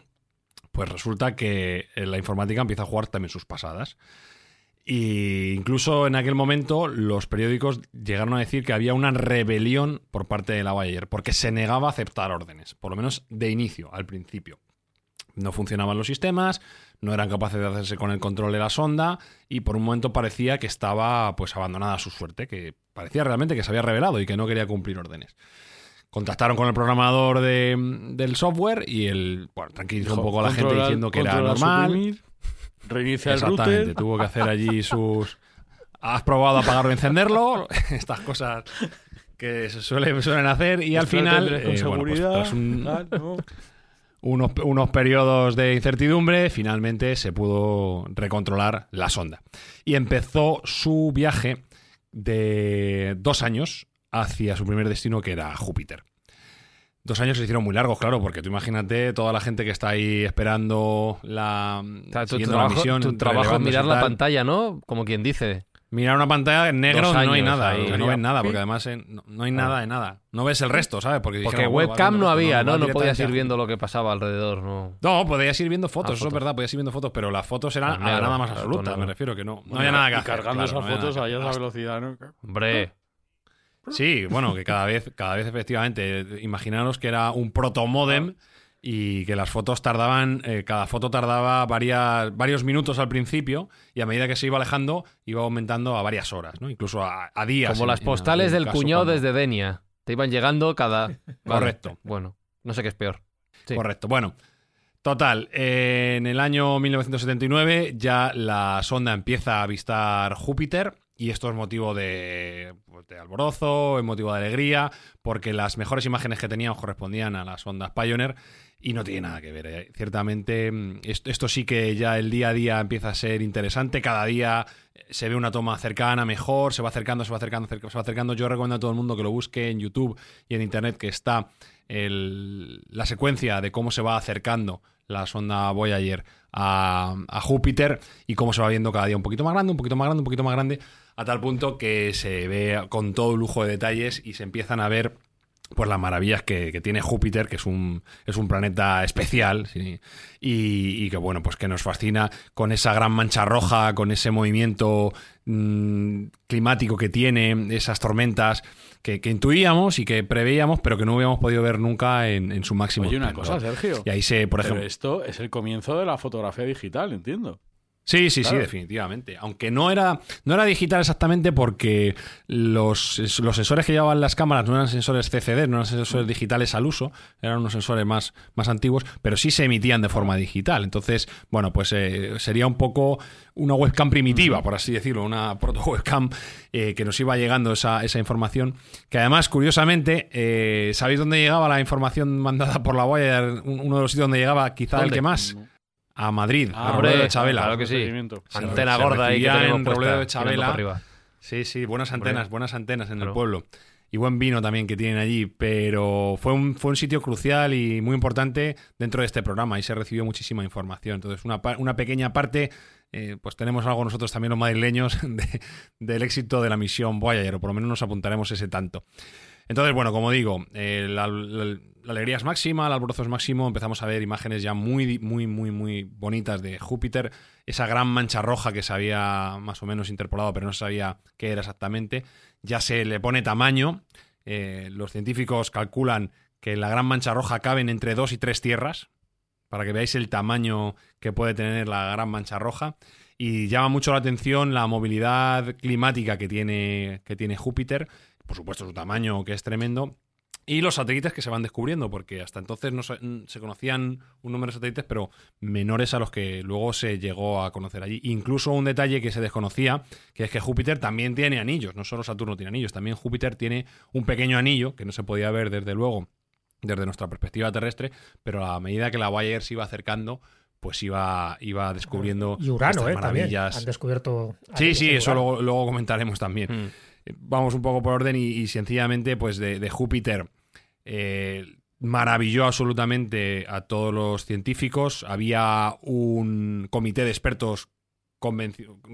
pues resulta que la informática empieza a jugar también sus pasadas. Y incluso en aquel momento los periódicos llegaron a decir que había una rebelión por parte de la Bayer, porque se negaba a aceptar órdenes, por lo menos de inicio, al principio. No funcionaban los sistemas, no eran capaces de hacerse con el control de la sonda y por un momento parecía que estaba pues abandonada a su suerte, que parecía realmente que se había revelado y que no quería cumplir órdenes. Contactaron con el programador de- del software y él bueno, tranquilizó un poco a la gente diciendo que era normal. suprimir, reinicia el Exactamente, router. tuvo que hacer allí sus... ¿Has probado apagarlo y encenderlo? Estas cosas que se suele- suelen hacer y al final... Eh, bueno, pues, tras un- unos, unos periodos de incertidumbre, finalmente se pudo recontrolar la sonda. Y empezó su viaje de dos años hacia su primer destino, que era Júpiter. Dos años se hicieron muy largos, claro, porque tú imagínate toda la gente que está ahí esperando la, O sea, tu siguiendo trabajo, la misión. tu trabajo es mirar la tal. pantalla, ¿no? Como quien dice. Mirar una pantalla en negro donde no hay años nada, ahí. no ves nada, porque además eh, no, no hay nada de nada. No ves el resto, ¿sabes? Porque, Porque dijeron, bueno, webcam vale, no había, ¿no? No podías ir viendo lo que pasaba alrededor, ¿no? No, podías ir viendo fotos, Ah, eso es verdad, podías ir viendo fotos, pero las fotos eran Ah, a la nada más absoluta, me refiero que no. No Bueno, había nada que y hacer. cargando esas fotos a esa velocidad, ¿no? Hombre, Sí, bueno, que cada vez, cada vez efectivamente, imaginaros que era un protomodem y que las fotos tardaban, eh, cada foto tardaba varias, varios minutos al principio y a medida que se iba alejando iba aumentando a varias horas, ¿no? incluso a, a días. Como en- las en postales del caso cuñado cuando- desde Denia. Te iban llegando cada... Correcto. Bueno, no sé qué es peor. Sí. Correcto. Bueno, total, eh, en el año 1979 ya la sonda empieza a avistar Júpiter y esto es motivo de, pues, de alborozo, es motivo de alegría, porque las mejores imágenes que teníamos correspondían a las ondas Pioneer y no tiene nada que ver. eh. Ciertamente, mm, esto, sí que ya el día a día empieza a ser interesante. Cada día eh, se ve una toma cercana, mejor, se va acercando, se va acercando, cerca- se va acercando. Yo recomiendo a todo el mundo que lo busque en YouTube y en Internet, que está el- la secuencia de cómo se va acercando la sonda Voyager a, a Júpiter y cómo se va viendo cada día un poquito más grande, un poquito más grande, un poquito más grande, a tal punto que se ve con todo lujo de detalles y se empiezan a ver pues las maravillas que, que tiene Júpiter, que es un, es un planeta especial, sí, y, y que bueno, pues que nos fascina con esa gran mancha roja, con ese movimiento mm, climático que tiene, esas tormentas que, que intuíamos y que preveíamos, pero que no habíamos podido ver nunca en, en su máximo. Oye, una esplendor. cosa, Sergio. Y ahí se, por Pero ejemplo. esto es el comienzo de la fotografía digital, entiendo. Sí, sí, sí, definitivamente. Aunque no era, no era digital exactamente porque los, los sensores que llevaban las cámaras no eran sensores CCD, no eran sensores digitales al uso, eran unos sensores más, más antiguos, pero sí se emitían de forma digital. Entonces, bueno, pues eh, sería un poco una webcam primitiva, por así decirlo, una proto webcam eh, que nos iba llegando esa, esa información. Que además, curiosamente, eh, ¿sabéis dónde llegaba la información mandada por la Voyager? Un- Uno de los sitios donde llegaba, quizá el que más. A Madrid, Ah, a Robledo de Chabela. claro que sí. Antena se gorda ahí que en Robledo de Chabela. Sí, sí, buenas antenas, buenas antenas en Claro. el pueblo. Y buen vino también que tienen allí, pero fue un, fue un sitio crucial y muy importante dentro de este programa y se recibió muchísima información. Entonces, una, pa- una pequeña parte, eh, pues tenemos algo nosotros también los madrileños de- del éxito de la misión Voyager, o por lo menos nos apuntaremos ese tanto. Entonces, bueno, como digo, eh, la, la- la alegría es máxima, el alborozo es máximo, empezamos a ver imágenes ya muy, muy, muy, muy bonitas de Júpiter, esa gran mancha roja que se había más o menos interpolado, pero no sabía qué era exactamente, ya se le pone tamaño, eh, los científicos calculan que la gran mancha roja caben entre dos y tres tierras, para que veáis el tamaño que puede tener la gran mancha roja. Y llama mucho la atención la movilidad climática que tiene, que tiene Júpiter, por supuesto su tamaño que es tremendo, y los satélites que se van descubriendo, porque hasta entonces no se, se conocían un número de satélites, pero menores a los que luego se llegó a conocer allí. Incluso un detalle que se desconocía, que es que Júpiter también tiene anillos, no solo Saturno tiene anillos, también Júpiter tiene un pequeño anillo que no se podía ver desde luego desde nuestra perspectiva terrestre, pero a medida que la Voyager se iba acercando, pues iba, iba descubriendo Y Urano, estas ¿eh? También. maravillas. Han descubierto. Sí, sí, eso luego comentaremos también. Mm. Vamos un poco por orden y, sencillamente, pues de, de Júpiter eh, maravilló absolutamente a todos los científicos. Había un comité de expertos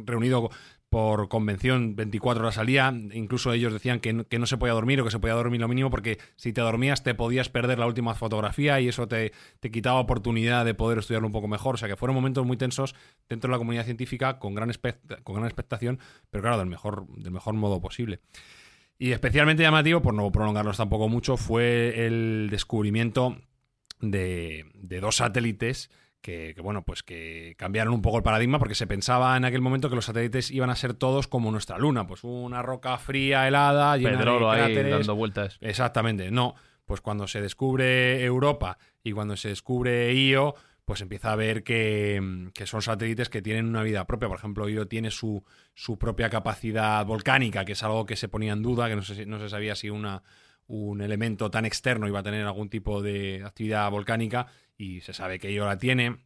reunido por convención 24 horas al día. Incluso ellos decían que no, que no se podía dormir o que se podía dormir lo mínimo porque si te dormías te podías perder la última fotografía y eso te, te quitaba oportunidad de poder estudiarlo un poco mejor. O sea que fueron momentos muy tensos dentro de la comunidad científica con gran, con gran expectación, pero claro, del mejor, del mejor modo posible. Y especialmente llamativo, por no prolongarnos tampoco mucho, fue el descubrimiento de, de dos satélites que, que, bueno, pues que cambiaron un poco el paradigma porque se pensaba en aquel momento que los satélites iban a ser todos como nuestra luna, pues una roca fría, helada, llena Pedrolo de ahí cráteres. dando vueltas. Exactamente, no. Pues cuando se descubre Europa y cuando se descubre Io, pues empieza a ver que, que son satélites que tienen una vida propia. Por ejemplo, Io tiene su, su propia capacidad volcánica, que es algo que se ponía en duda, que no se, no se sabía si una, un elemento tan externo iba a tener algún tipo de actividad volcánica, y se sabe que Io la tiene.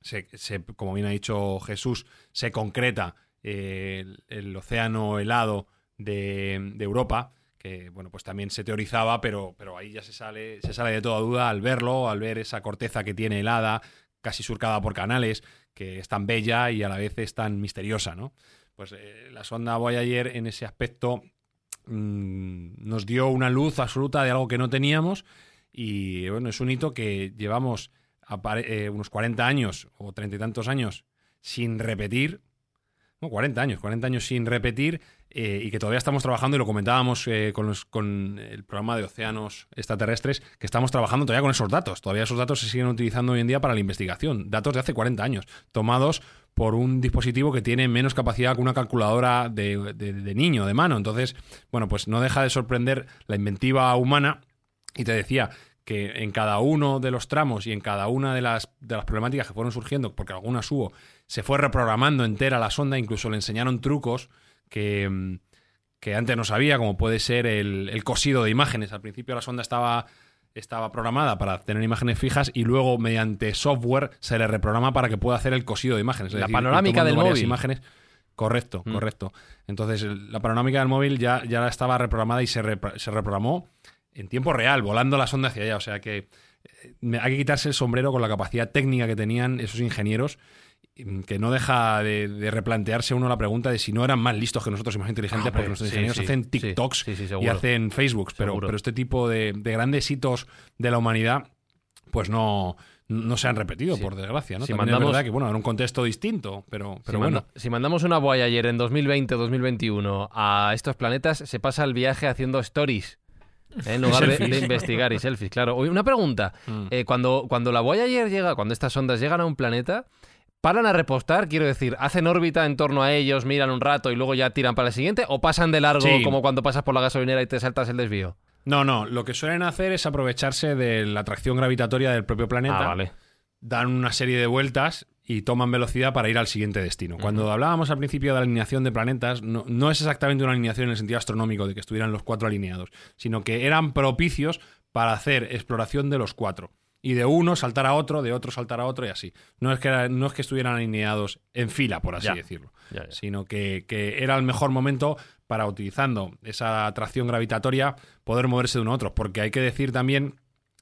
Se, se- como bien ha dicho Jesús, se concreta eh, el, océano helado de, de Europa, que bueno, pues también se teorizaba, pero, pero ahí ya se sale, se sale de toda duda al verlo, al ver esa corteza que tiene helada, casi surcada por canales, que es tan bella y a la vez es tan misteriosa, ¿no? Pues eh, la sonda Voyager en ese aspecto mm, nos dio una luz absoluta de algo que no teníamos y bueno, es un hito que llevamos eh, unos 40 años o treinta y tantos años sin repetir. no, 40 años, 40 años sin repetir eh, y que todavía estamos trabajando, y lo comentábamos eh, con, los- con el programa de océanos extraterrestres, que estamos trabajando todavía con esos datos. Todavía esos datos se siguen utilizando hoy en día para la investigación. Datos de hace 40 años, tomados por un dispositivo que tiene menos capacidad que una calculadora de, de- de niño, de mano. Entonces, bueno, pues no deja de sorprender la inventiva humana. Y te decía que en cada uno de los tramos y en cada una de las, de las problemáticas que fueron surgiendo, porque algunas hubo, se fue reprogramando entera la sonda, incluso le enseñaron trucos que, mm, que antes no sabía, como puede ser el, el cosido de imágenes. Al principio la sonda estaba, estaba programada para tener imágenes fijas y luego mediante software se le reprograma para que pueda hacer el cosido de imágenes. Es La decir, panorámica del móvil. imágenes. Correcto, Mm. correcto. Entonces, la panorámica del móvil ya, ya estaba reprogramada y se, repro- se reprogramó en tiempo real, volando la sonda hacia allá. O sea que eh, hay que quitarse el sombrero con la capacidad técnica que tenían esos ingenieros, mm, que no deja de, de replantearse uno la pregunta de si no eran más listos que nosotros y más inteligentes, Hombre, porque nuestros sí, ingenieros sí, hacen TikToks sí, y hacen Facebooks, pero, pero este tipo de, de grandes hitos de la humanidad, pues no. No se han repetido, por desgracia. ¿no? Si También mandamos- es verdad que, bueno, era un contexto distinto, pero, pero si, bueno. manda- si mandamos una Voyager en 2020 o 2021 a estos planetas, se pasa el viaje haciendo stories. En lugar de, investigar y selfies, claro. Una pregunta. Mm. Eh, cuando, cuando la Voyager llega, cuando estas ondas llegan a un planeta, ¿paran a repostar? Quiero decir, ¿hacen órbita en torno a ellos, miran un rato y luego ya tiran para el siguiente? ¿O pasan de largo Sí. como cuando pasas por la gasolinera y te saltas el desvío? No, no, lo que suelen hacer es aprovecharse de la atracción gravitatoria del propio planeta. Ah, vale. dan una serie de vueltas y toman velocidad para ir al siguiente destino. Cuando hablábamos al principio de la alineación de planetas, no, no es exactamente una alineación en el sentido astronómico de que estuvieran los cuatro alineados, sino que eran propicios para hacer exploración de los cuatro. Y de uno saltar a otro, de otro saltar a otro y así. No es que, era- no es que estuvieran alineados en fila, por así Ya. decirlo, Ya, ya. sino que, que era el mejor momento para, utilizando esa atracción gravitatoria, poder moverse de uno a otro. Porque hay que decir también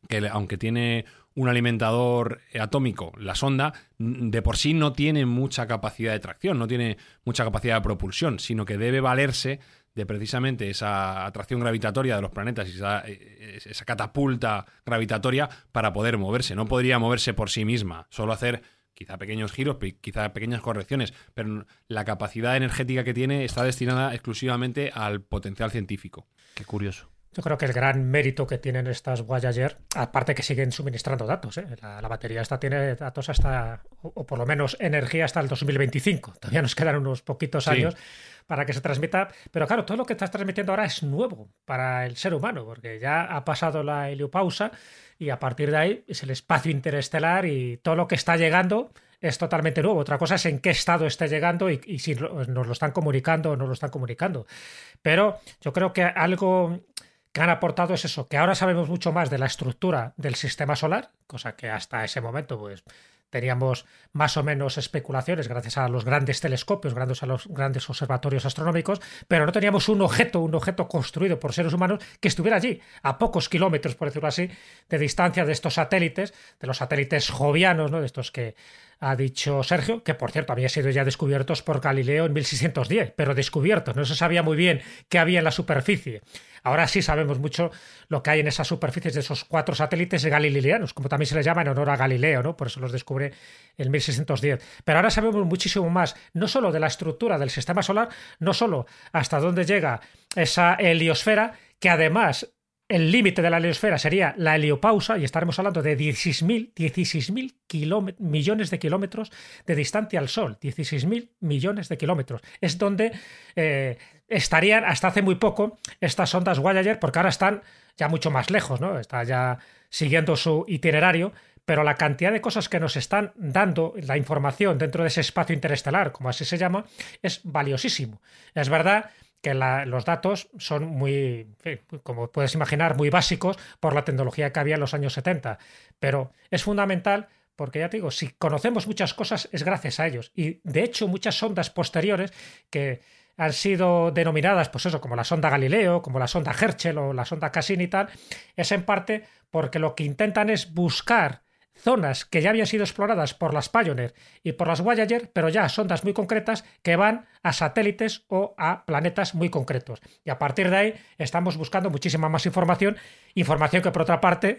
que aunque tiene un alimentador atómico, la sonda, de por sí no tiene mucha capacidad de tracción, no tiene mucha capacidad de propulsión, sino que debe valerse de precisamente esa atracción gravitatoria de los planetas y esa, eh, esa catapulta gravitatoria para poder moverse. No podría moverse por sí misma, solo hacer quizá pequeños giros, quizá pequeñas correcciones, pero la capacidad energética que tiene está destinada exclusivamente al potencial científico. Qué curioso. Yo creo que el gran mérito que tienen estas Voyager, aparte que siguen suministrando datos, ¿eh? la, la batería esta tiene datos hasta, o, o por lo menos energía hasta el 2025. Todavía nos quedan unos poquitos Sí. años para que se transmita. Pero claro, todo lo que estás transmitiendo ahora es nuevo para el ser humano, porque ya ha pasado la heliopausa y a partir de ahí es el espacio interestelar y todo lo que está llegando es totalmente nuevo. Otra cosa es en qué estado esté llegando y, y si nos lo están comunicando o no lo están comunicando. Pero yo creo que algo han aportado es eso, que ahora sabemos mucho más de la estructura del sistema solar, cosa que hasta ese momento pues teníamos más o menos especulaciones gracias a los grandes telescopios, gracias a los grandes observatorios astronómicos, pero no teníamos un objeto, un objeto construido por seres humanos que estuviera allí, a pocos kilómetros, por decirlo así, de distancia de estos satélites, de los satélites jovianos, ¿no? de estos que ha dicho Sergio, que por cierto habían sido ya descubiertos por Galileo en 1610, pero descubiertos, no se sabía muy bien qué había en la superficie. Ahora sí sabemos mucho lo que hay en esas superficies de esos cuatro satélites galileanos, como también se les llama en honor a Galileo, ¿no? Por eso los descubre en 1610. Pero ahora sabemos muchísimo más, no solo de la estructura del sistema solar, no solo hasta dónde llega esa heliosfera, que además el límite de la heliosfera sería la heliopausa y estaremos hablando de 16.000 16.000 kilómet- millones de kilómetros de distancia al Sol. 16.000 millones de kilómetros. Es donde eh, estarían hasta hace muy poco estas ondas Voyager, porque ahora están ya mucho más lejos, ¿no? Está ya siguiendo su itinerario, pero la cantidad de cosas que nos están dando la información dentro de ese espacio interestelar, como así se llama, es valiosísimo. Es verdad que la- los datos son muy, como puedes imaginar, muy básicos por la tecnología que había en los años 70, pero es fundamental porque ya te digo, si conocemos muchas cosas es gracias a ellos. Y de hecho muchas sondas posteriores que han sido denominadas, pues eso, como la sonda Galileo, como la sonda Herschel o la sonda Cassini y tal, es en parte porque lo que intentan es buscar zonas que ya habían sido exploradas por las Pioneer y por las Voyager, pero ya sondas muy concretas que van a satélites o a planetas muy concretos. Y a partir de ahí estamos buscando muchísima más información, información que por otra parte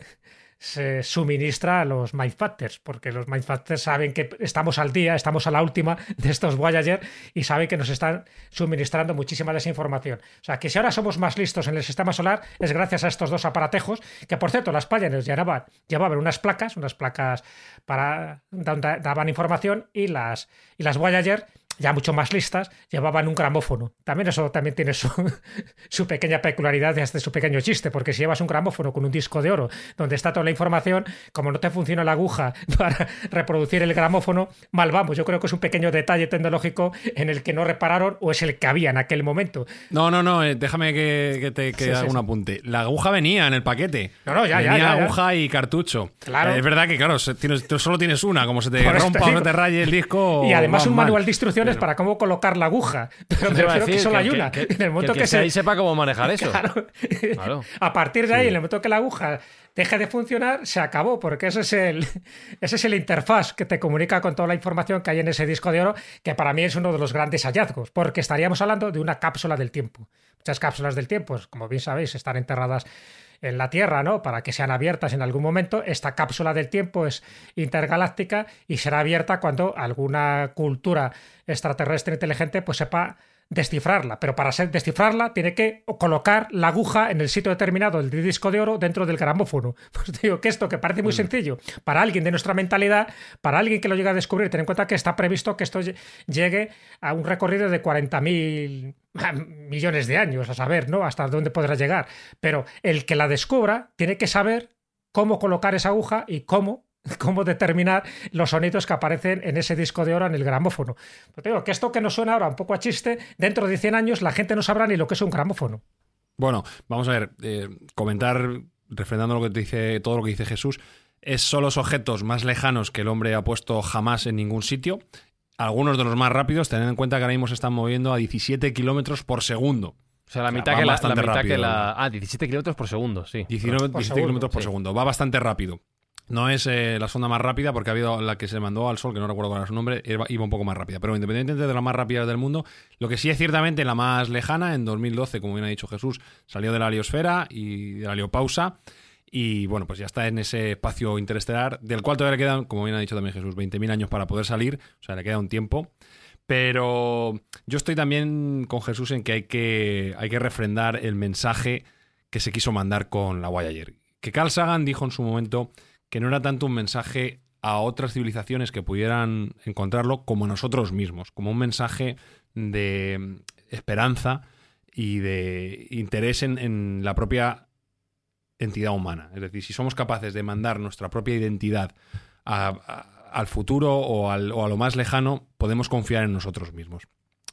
se suministra a los Mindfactors, porque los Mindfactors saben que estamos al día, estamos a la última de estos Voyager y saben que nos están suministrando muchísima desinformación. O sea, que si ahora somos más listos en el sistema solar es gracias a estos dos aparatejos, que por cierto, las Pioneers llevaban, llevaban unas placas, unas placas para daban información y las, y las Voyager ya mucho más listas, llevaban un gramófono. También eso también tiene su, su pequeña peculiaridad y hasta su pequeño chiste, porque si llevas un gramófono con un disco de oro donde está toda la información, como no te funciona la aguja para reproducir el gramófono, mal vamos. Yo creo que es un pequeño detalle tecnológico en el que no repararon o es el que había en aquel momento. No, no, no, eh, déjame que, te que haga un apunte. La aguja venía en el paquete. No, no, ya, venía ya, aguja y cartucho. Claro. es verdad que, claro, tienes, solo tienes una, como se te rompa o no te raye el disco. Y además un manual de instrucciones para cómo colocar la aguja. Pero me refiero que solo hay una. en el momento que, se... ahí sepa cómo manejar eso. Claro. A partir de ahí, en el momento que la aguja deje de funcionar, se acabó, porque ese es el, ese es el interfaz que te comunica con toda la información que hay en ese disco de oro, que para mí es uno de los grandes hallazgos, porque estaríamos hablando de una cápsula del tiempo. Muchas cápsulas del tiempo, como bien sabéis, están enterradas en la Tierra, ¿no? Para que sean abiertas en algún momento. Esta cápsula del tiempo es intergaláctica y será abierta cuando alguna cultura extraterrestre inteligente pues sepa descifrarla, pero para descifrarla tiene que colocar la aguja en el sitio determinado del disco de oro dentro del gramófono. Pues digo que esto que parece muy sencillo para alguien de nuestra mentalidad, para alguien que lo llega a descubrir, ten en cuenta que está previsto que esto llegue a un recorrido de 40.000 millones de años, a saber, ¿no? Hasta dónde podrá llegar. Pero el que la descubra tiene que saber cómo colocar esa aguja y cómo cómo determinar los sonidos que aparecen en ese disco de oro en el gramófono. Pero digo que esto que nos suena ahora un poco a chiste, dentro de 100 años la gente no sabrá ni lo que es un gramófono. Bueno, vamos a ver, eh, comentar, refrendando lo que dice, todo lo que dice Jesús, es son los objetos más lejanos que el hombre ha puesto jamás en ningún sitio. Algunos de los más rápidos, teniendo en cuenta que ahora mismo se están moviendo a 17 kilómetros por segundo. O sea, la mitad, que, la, la mitad que la, Ah, 17 kilómetros por segundo, sí. 19, 17 kilómetros por segundo. Va bastante rápido. No es eh, la sonda más rápida, porque ha habido la que se mandó al Sol, que no recuerdo cuál era su nombre, iba un poco más rápida. Pero independientemente de la más rápida del mundo, lo que sí es ciertamente la más lejana, en 2012, como bien ha dicho Jesús, salió de la heliosfera y de la heliopausa. Y bueno, pues ya está en ese espacio interestelar, del cual todavía le quedan, como bien ha dicho también Jesús, 20.000 años para poder salir. O sea, le queda un tiempo. Pero yo estoy también con Jesús en que hay que, hay que refrendar el mensaje que se quiso mandar con la Voyager. Que Carl Sagan dijo en su momento que no era tanto un mensaje a otras civilizaciones que pudieran encontrarlo como a nosotros mismos, como un mensaje de esperanza y de interés en, la propia entidad humana. Es decir, si somos capaces de mandar nuestra propia identidad al futuro o, a lo más lejano, podemos confiar en nosotros mismos.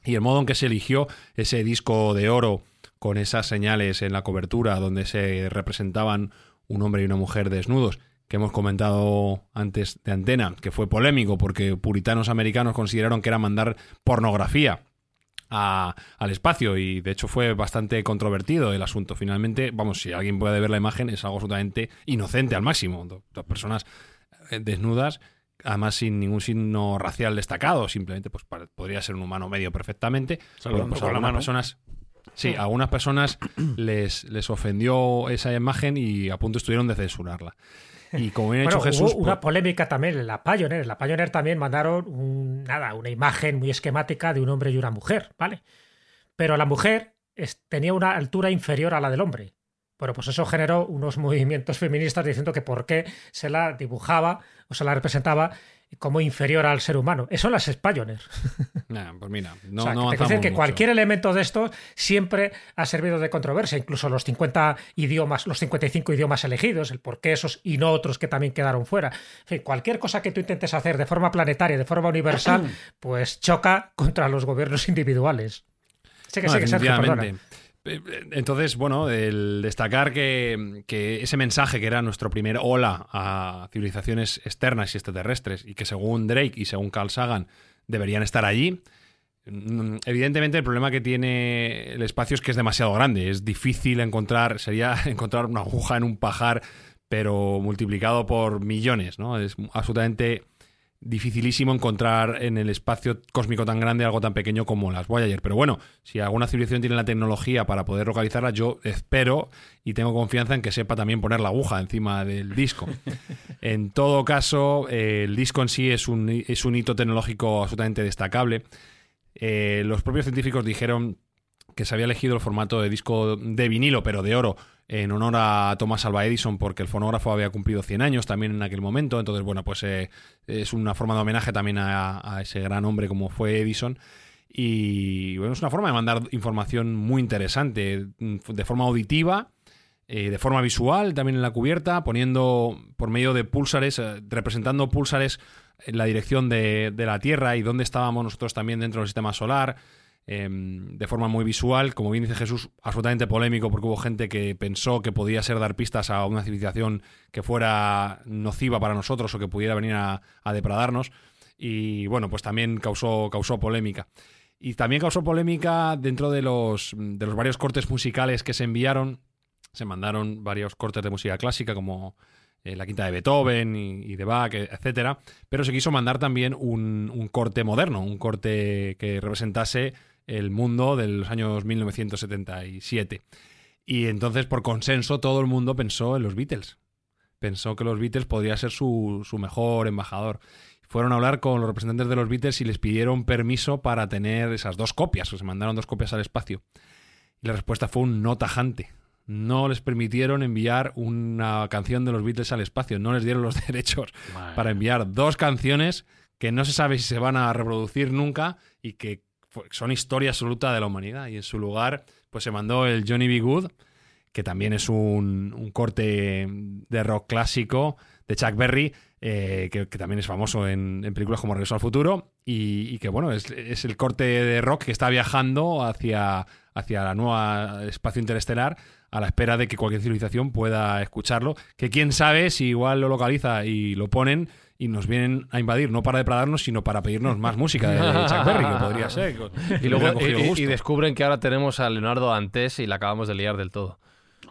Y el modo en que se eligió ese disco de oro con esas señales en la cobertura donde se representaban un hombre y una mujer desnudos que hemos comentado antes de antena, que fue polémico porque puritanos americanos consideraron que era mandar pornografía al espacio y de hecho fue bastante controvertido el asunto. Finalmente, vamos, si alguien puede ver la imagen, es algo absolutamente inocente al máximo. Dos personas eh, desnudas, además sin ningún signo racial destacado, simplemente pues podría ser un humano medio perfectamente. Pues algunas personas Sí, a algunas personas les, les ofendió esa imagen y a punto estuvieron de censurarla. Y como bien ha hecho Jesús. Hubo una polémica también en la Pioneer. En la Pioneer también mandaron nada, una imagen muy esquemática de un hombre y una mujer, ¿vale? Pero la mujer tenía una altura inferior a la del hombre. Bueno, pues eso generó unos movimientos feministas diciendo que por qué se la dibujaba o se la representaba como inferior al ser humano. Eso las Spioners. pues mira, no, que que cualquier elemento de esto siempre ha servido de controversia, incluso los 50 idiomas, los 55 idiomas elegidos, el por qué esos y no otros que también quedaron fuera. En fin, cualquier cosa que tú intentes hacer de forma planetaria, de forma universal, pues choca contra los gobiernos individuales. Sé que, sé que Sergio, entonces, bueno, el destacar que, ese mensaje que era nuestro primer hola a civilizaciones externas y extraterrestres y que según Drake y según Carl Sagan deberían estar allí, mm, evidentemente el problema que tiene el espacio es que es demasiado grande, es difícil encontrar, sería encontrar una aguja en un pajar, pero multiplicado por millones, ¿no? Es absolutamente dificilísimo encontrar en el espacio cósmico tan grande algo tan pequeño como las Voyager. Pero bueno, si alguna civilización tiene la tecnología para poder localizarla, yo espero y tengo confianza en que sepa también poner la aguja encima del disco. en todo caso, eh, el disco en sí es un, es un hito tecnológico absolutamente destacable. Eh, los propios científicos dijeron que se había elegido el formato de disco de vinilo, pero de oro, en honor a Thomas Alva Edison, porque el fonógrafo había cumplido 100 años también en aquel momento. Entonces, bueno, pues eh, es una forma de homenaje también a, ese gran hombre como fue Edison. Y bueno, es una forma de mandar información muy interesante, de forma auditiva, eh, de forma visual, también en la cubierta, poniendo por medio de púlsares, eh, representando púlsares en la dirección de, de la Tierra y dónde estábamos nosotros también dentro del sistema solar Em, de forma muy visual, como bien dice Jesús, absolutamente polémico porque hubo gente que pensó que podía ser dar pistas a una civilización que fuera nociva para nosotros o que pudiera venir a, depradarnos. Y bueno, pues también causó, causó polémica. Y también causó polémica dentro de los, de los varios cortes musicales que se enviaron. Se mandaron varios cortes de música clásica como eh, la quinta de Beethoven y, de Bach, etcétera, pero se quiso mandar también un, un, corte moderno, un corte que representase el mundo de los años 1977. Y entonces, por consenso, todo el mundo pensó en los Beatles. Pensó que los Beatles podría ser su, su mejor embajador. Fueron a hablar con los representantes de los Beatles y les pidieron permiso para tener esas dos copias, o se mandaron dos copias al espacio. Y la respuesta fue un no tajante. No les permitieron enviar una canción de los Beatles al espacio, no les dieron los derechos para enviar dos canciones que no se sabe si se van a reproducir nunca y que son historia absoluta de la humanidad. Y en su lugar, pues se mandó el Johnny B. Good, que también es un, corte de rock clásico de Chuck Berry, eh, que, también es famoso en, películas como Regreso al Futuro, y, que bueno, es, el corte de rock que está viajando hacia, hacia la nueva espacio interestelar a la espera de que cualquier civilización pueda escucharlo, que quién sabe si igual lo localiza y lo ponen y nos vienen a invadir, no para depradarnos, sino para pedirnos más música de, Chuck Berry, que podría ser. Y luego y, descubren que ahora tenemos a Leonardo Antes y la acabamos de liar del todo.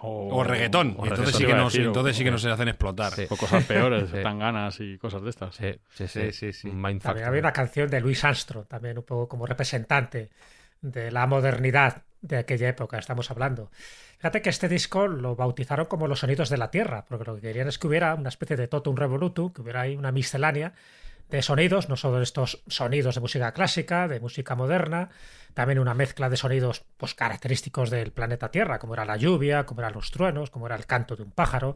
O, reggaetón. entonces, sí que nos, entonces sí que nos hacen explotar. O cosas peores, tan ganas y cosas de estas. Sí, sí, sí. sí, También había una canción de Luis Armstrong, también un poco como representante de la modernidad de aquella época, estamos hablando. Fíjate que este disco lo bautizaron como los sonidos de la Tierra, porque lo que querían es que hubiera una especie de totum revolutum, que hubiera ahí una miscelánea de sonidos, no solo estos sonidos de música clásica, de música moderna, también una mezcla de sonidos pues, característicos del planeta Tierra, como era la lluvia, como eran los truenos, como era el canto de un pájaro,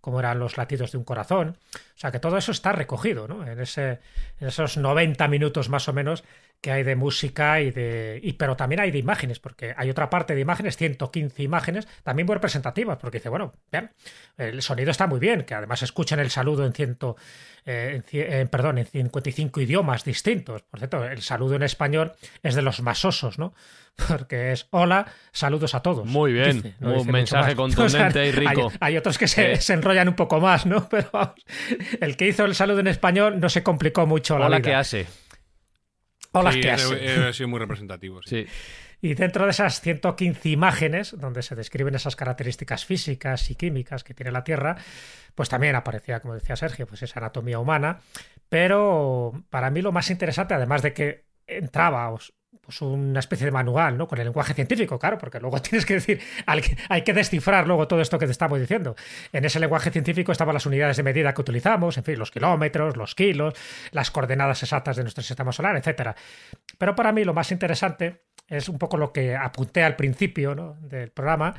como eran los latidos de un corazón. O sea que todo eso está recogido ¿no? en, ese, en esos 90 minutos más o menos que hay de música y de. Y, pero también hay de imágenes, porque hay otra parte de imágenes, 115 imágenes, también muy representativas, porque dice, bueno, vean, el sonido está muy bien, que además escuchan el saludo en ciento. Eh, en, perdón, en 55 idiomas distintos. Por cierto, el saludo en español es de los más osos, ¿no? Porque es hola, saludos a todos. Muy bien, un mensaje contundente y rico. Hay, otros que se, enrollan un poco más, ¿no? Pero vamos, el que hizo el saludo en español no se complicó mucho hola, la vida. ¿qué hace? Sí, que sido muy representativo. Sí. Y dentro de esas 115 imágenes, donde se describen esas características físicas y químicas que tiene la Tierra, pues también aparecía, como decía Sergio, pues esa anatomía humana. Pero para mí lo más interesante, además de que entraba pues una especie de manual, ¿no? Con el lenguaje científico, claro, porque luego tienes que decir, hay que descifrar luego todo esto que te estamos diciendo. En ese lenguaje científico estaban las unidades de medida que utilizamos, en fin, los kilómetros, los kilos, las coordenadas exactas de nuestro sistema solar, etc. Pero para mí lo más interesante es un poco lo que apunté al principio del programa,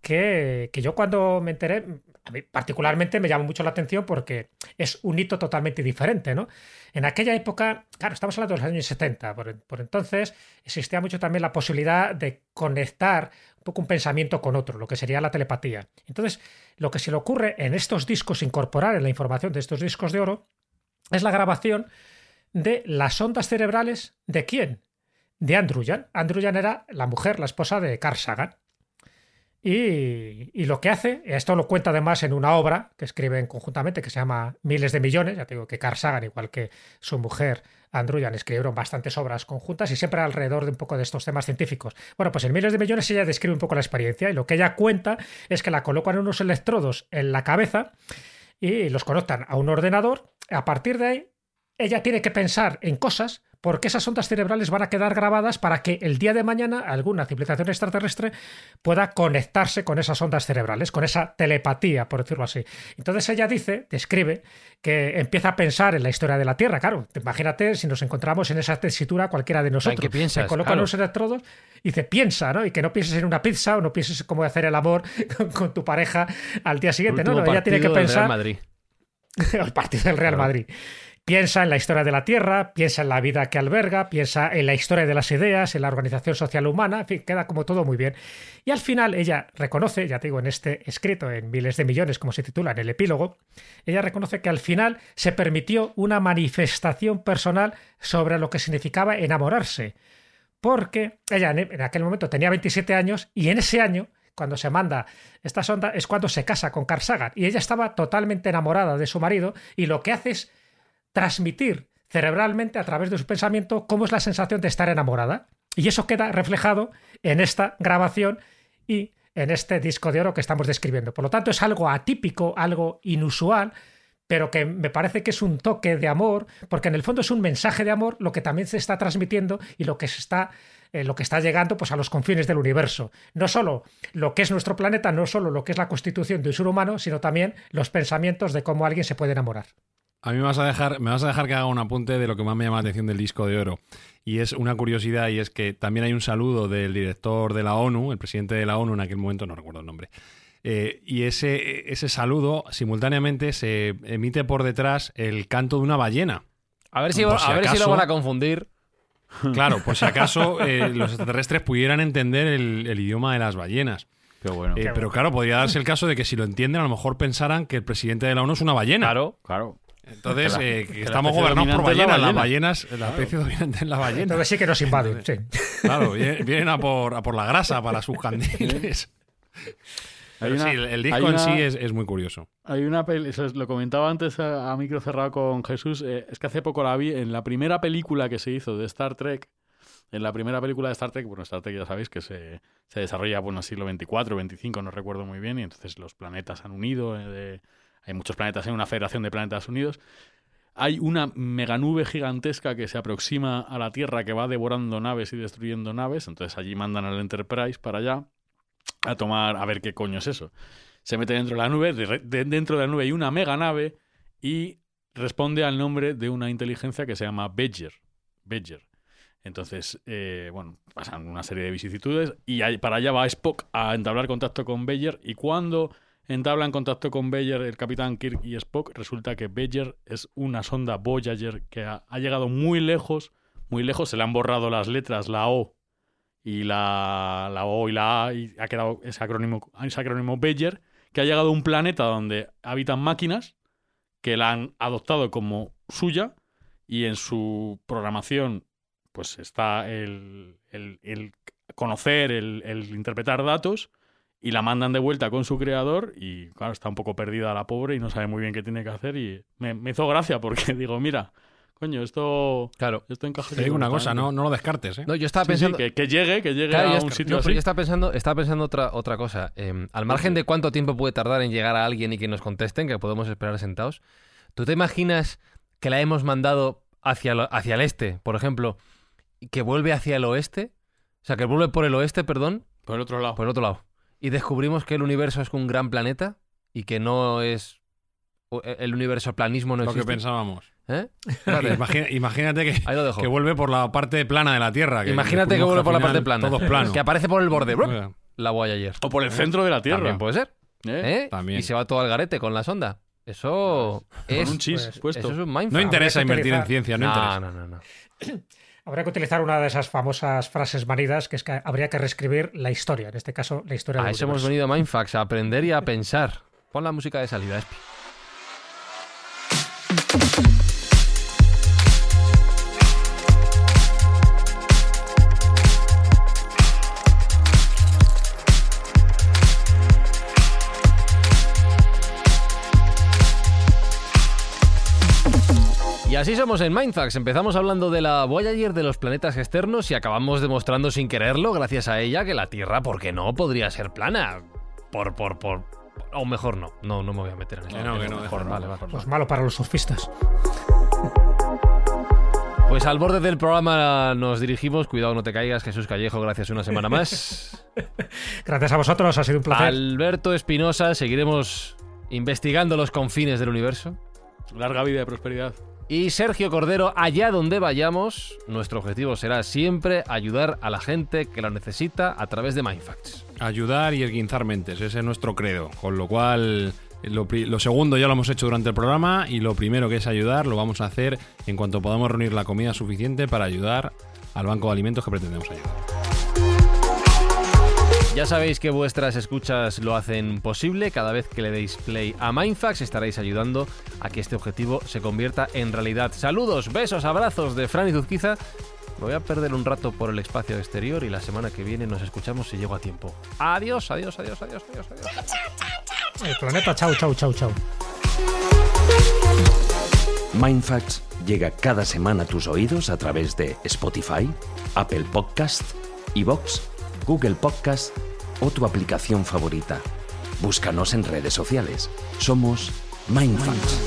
que, que yo cuando me enteré, a mí particularmente me llamó mucho la atención porque es un hito totalmente diferente, ¿no? En aquella época, claro, estamos hablando de los años 70, por, entonces existía mucho también la posibilidad de conectar un poco un pensamiento con otro, lo que sería la telepatía. Entonces, lo que se le ocurre en estos discos, incorporar en la información de estos discos de oro, es la grabación de las ondas cerebrales de quién? De Andrew Jan. Andrew Jan era la mujer, la esposa de Carl Sagan. Y, lo que hace, esto lo cuenta además en una obra que escriben conjuntamente que se llama Miles de Millones, ya te digo que Carl Sagan, igual que su mujer Andrew escribieron bastantes obras conjuntas y siempre alrededor de un poco de estos temas científicos. Bueno, pues en Miles de Millones ella describe un poco la experiencia y lo que ella cuenta es que la colocan unos electrodos en la cabeza y los conectan a un ordenador. A partir de ahí ella tiene que pensar en cosas porque esas ondas cerebrales van a quedar grabadas para que el día de mañana alguna civilización extraterrestre pueda conectarse con esas ondas cerebrales, con esa telepatía, por decirlo así. Entonces ella dice, describe, que empieza a pensar en la historia de la Tierra. Claro, imagínate si nos encontramos en esa tesitura cualquiera de nosotros. ¿qué piensas? Se colocan Claro. los electrodos y dice, piensa, ¿no? Y que no pienses en una pizza o no pienses cómo hacer el amor con, con tu pareja al día siguiente. No, no, ella tiene que partido del Real pensar Madrid. el partido del Real Madrid. Piensa en la historia de la Tierra, piensa en la vida que alberga, piensa en la historia de las ideas, en la organización social humana, en fin, queda como todo muy bien. Y al final ella reconoce, ya te digo, en este escrito, en miles de millones, como se titula en el epílogo, ella reconoce que al final se permitió una manifestación personal sobre lo que significaba enamorarse. Porque ella en aquel momento tenía 27 años y en ese año cuando se manda esta sonda es cuando se casa con Carl Sagan y ella estaba totalmente enamorada de su marido y lo que hace es transmitir cerebralmente a través de su pensamiento cómo es la sensación de estar enamorada. Y eso queda reflejado en esta grabación y en este disco de oro que estamos describiendo. Por lo tanto, es algo atípico, algo inusual, pero que me parece que es un toque de amor, porque en el fondo es un mensaje de amor lo que también se está transmitiendo y lo que se está eh, lo que está llegando pues a los confines del universo. No solo lo que es nuestro planeta, no solo lo que es la constitución de un ser humano, sino también los pensamientos de cómo alguien se puede enamorar. A mí me vas a dejar, me vas a dejar que haga un apunte de lo que más me llama la atención del disco de oro. Y es una curiosidad, y es que también hay un saludo del director de la ONU, el presidente de la ONU en aquel momento, no recuerdo el nombre. Eh, y ese, ese saludo simultáneamente se emite por detrás el canto de una ballena. A ver si, Por si a ver si lo van a confundir. Claro, por si acaso eh, los extraterrestres pudieran entender el, el idioma de las ballenas. Qué bueno. Eh, pero claro, podría darse el caso de que si lo entienden, a lo mejor pensaran que el presidente de la ONU es una ballena. Claro. Claro. Entonces, Que la- eh, que que la estamos gobernados por es la ballenas. Las ballena. ballenas, la especie dominante es la ballena. Entonces sí que nos invaden. sí. Claro, vienen, a, por, a por la grasa para sus candiles. Hay Pero una- sí, el, el disco hay en sí es, es muy curioso. Hay una peli, eso es- lo comentaba antes a, a micro cerrado con Jesús, eh, es que hace poco la vi en la primera película que se hizo de Star Trek. En la primera película de Star Trek, bueno, Star Trek ya sabéis que se, se desarrolla bueno, siglo 24, 25, no recuerdo muy bien, y entonces los planetas han unido, eh, de- hay muchos planetas en una federación de planetas unidos. Hay una meganube gigantesca que se aproxima a la Tierra que va devorando naves y destruyendo naves, entonces allí mandan al Enterprise para allá a tomar, a ver qué coño es eso. Se mete dentro de la nube, de- de- dentro de la nube hay una mega nave y responde al nombre de una inteligencia que se llama Badger. Badger. Entonces, eh, bueno, pasan una serie de vicisitudes y para allá va Spock a entablar contacto con Badger y cuando entablan contacto con Badger el capitán Kirk y Spock, resulta que Badger es una sonda Voyager que ha, llegado muy lejos, muy lejos, se le han borrado las letras, la O y la, la O y la A y ha quedado ese acrónimo, ese acrónimo que ha llegado a un planeta donde habitan máquinas que la han adoptado como suya y en su programación pues está el, el- conocer, el interpretar datos y la mandan de vuelta con su creador y claro, está un poco perdida la pobre y no sabe muy bien qué tiene que hacer y me, me hizo gracia porque digo, mira, coño, esto, Claro. esto encaja. Te digo una cosa, no, no lo descartes, ¿eh? No, yo estaba Sí, sí, pensando. que, que llegue, que llegue Claro, a un sitio no, así. yo estaba pensando, estaba pensando otra, otra cosa. Eh, al margen de cuánto tiempo puede tardar en llegar a alguien y que nos contesten, que podemos esperar sentados, ¿tú te imaginas que la hemos mandado hacia, lo- hacia el este, por ejemplo, y que vuelve hacia el oeste? O sea, que vuelve por el oeste, perdón, Por el otro lado. por el otro lado. Y descubrimos que el universo es un gran planeta y que no es... o- El universo planismo no lo que pensábamos. ¿Eh? Imagina- imagínate que, Ahí lo dejo. que vuelve por la parte plana de la Tierra. que Imagínate que vuelve por la parte plana. Todo es plano. Que aparece por el borde. ¡brup! Oiga, La Voyager. O por el centro de la Tierra. También puede ser. ¿eh? ¿Eh? También. Y se va todo al garete con la sonda. Eso es. Con un chis pues, puesto. Eso es un mindfuck. No interesa invertir en ciencia, no, interesa. no, no, no. Habría que utilizar una de esas famosas frases manidas, que es que habría que reescribir la historia, en este caso la historia A del eso hemos venido a Mindfax, a aprender y a pensar. Pon la música de salida, Espi. Y así somos en Mindfax. Empezamos hablando de la Voyager de los planetas externos y acabamos demostrando sin quererlo, gracias a ella, que la Tierra, ¿por qué no? Podría ser plana. Por, por, por. O mejor no. No, no me voy a meter en eso. Que no, que no, Mejor, no, vale, vale. Pues malo para los surfistas. Pues al borde del programa nos dirigimos. Cuidado, no te caigas, Jesús Callejo. Gracias una semana más. Gracias a vosotros, ha sido un placer. Alberto Espinosa, seguiremos investigando los confines del universo. Larga vida y prosperidad. Y Sergio Cordero, allá donde vayamos, nuestro objetivo será siempre ayudar a la gente que lo necesita a través de Mindfacts. Ayudar y esguinzar mentes, ese es nuestro credo. Con lo cual, lo, lo segundo ya lo hemos hecho durante el programa y lo primero que es ayudar lo vamos a hacer en cuanto podamos reunir la comida suficiente para ayudar al banco de alimentos que pretendemos ayudar. Ya sabéis que vuestras escuchas lo hacen posible. Cada vez que le deis play a Mindfax estaréis ayudando a que este objetivo se convierta en realidad. Saludos, besos, abrazos de Fran y Zuzquiza. Me voy a perder un rato por el espacio exterior y la semana que viene nos escuchamos si llego a tiempo. Adiós, adiós, adiós, adiós, adiós, adiós. El planeta, chau, chau, chau, chau. Mindfacts llega cada semana a tus oídos a través de Spotify, Apple Podcast, Evox, Google Podcast o tu aplicación favorita. Búscanos en redes sociales. Somos Mindfacts.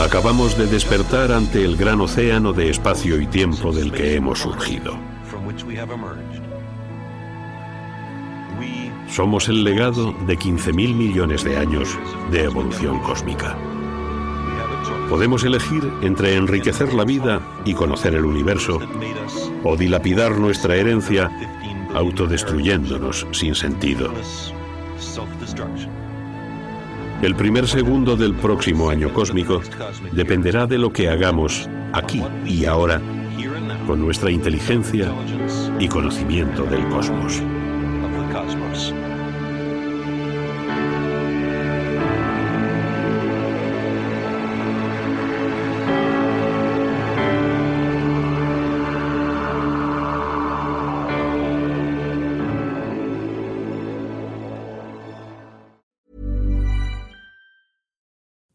Acabamos de despertar ante el gran océano de espacio y tiempo del que hemos surgido. Somos el legado de 15.000 millones de años de evolución cósmica. Podemos elegir entre enriquecer la vida y conocer el universo o dilapidar nuestra herencia autodestruyéndonos sin sentido. El primer segundo del próximo año cósmico dependerá de lo que hagamos aquí y ahora con nuestra inteligencia y conocimiento del cosmos.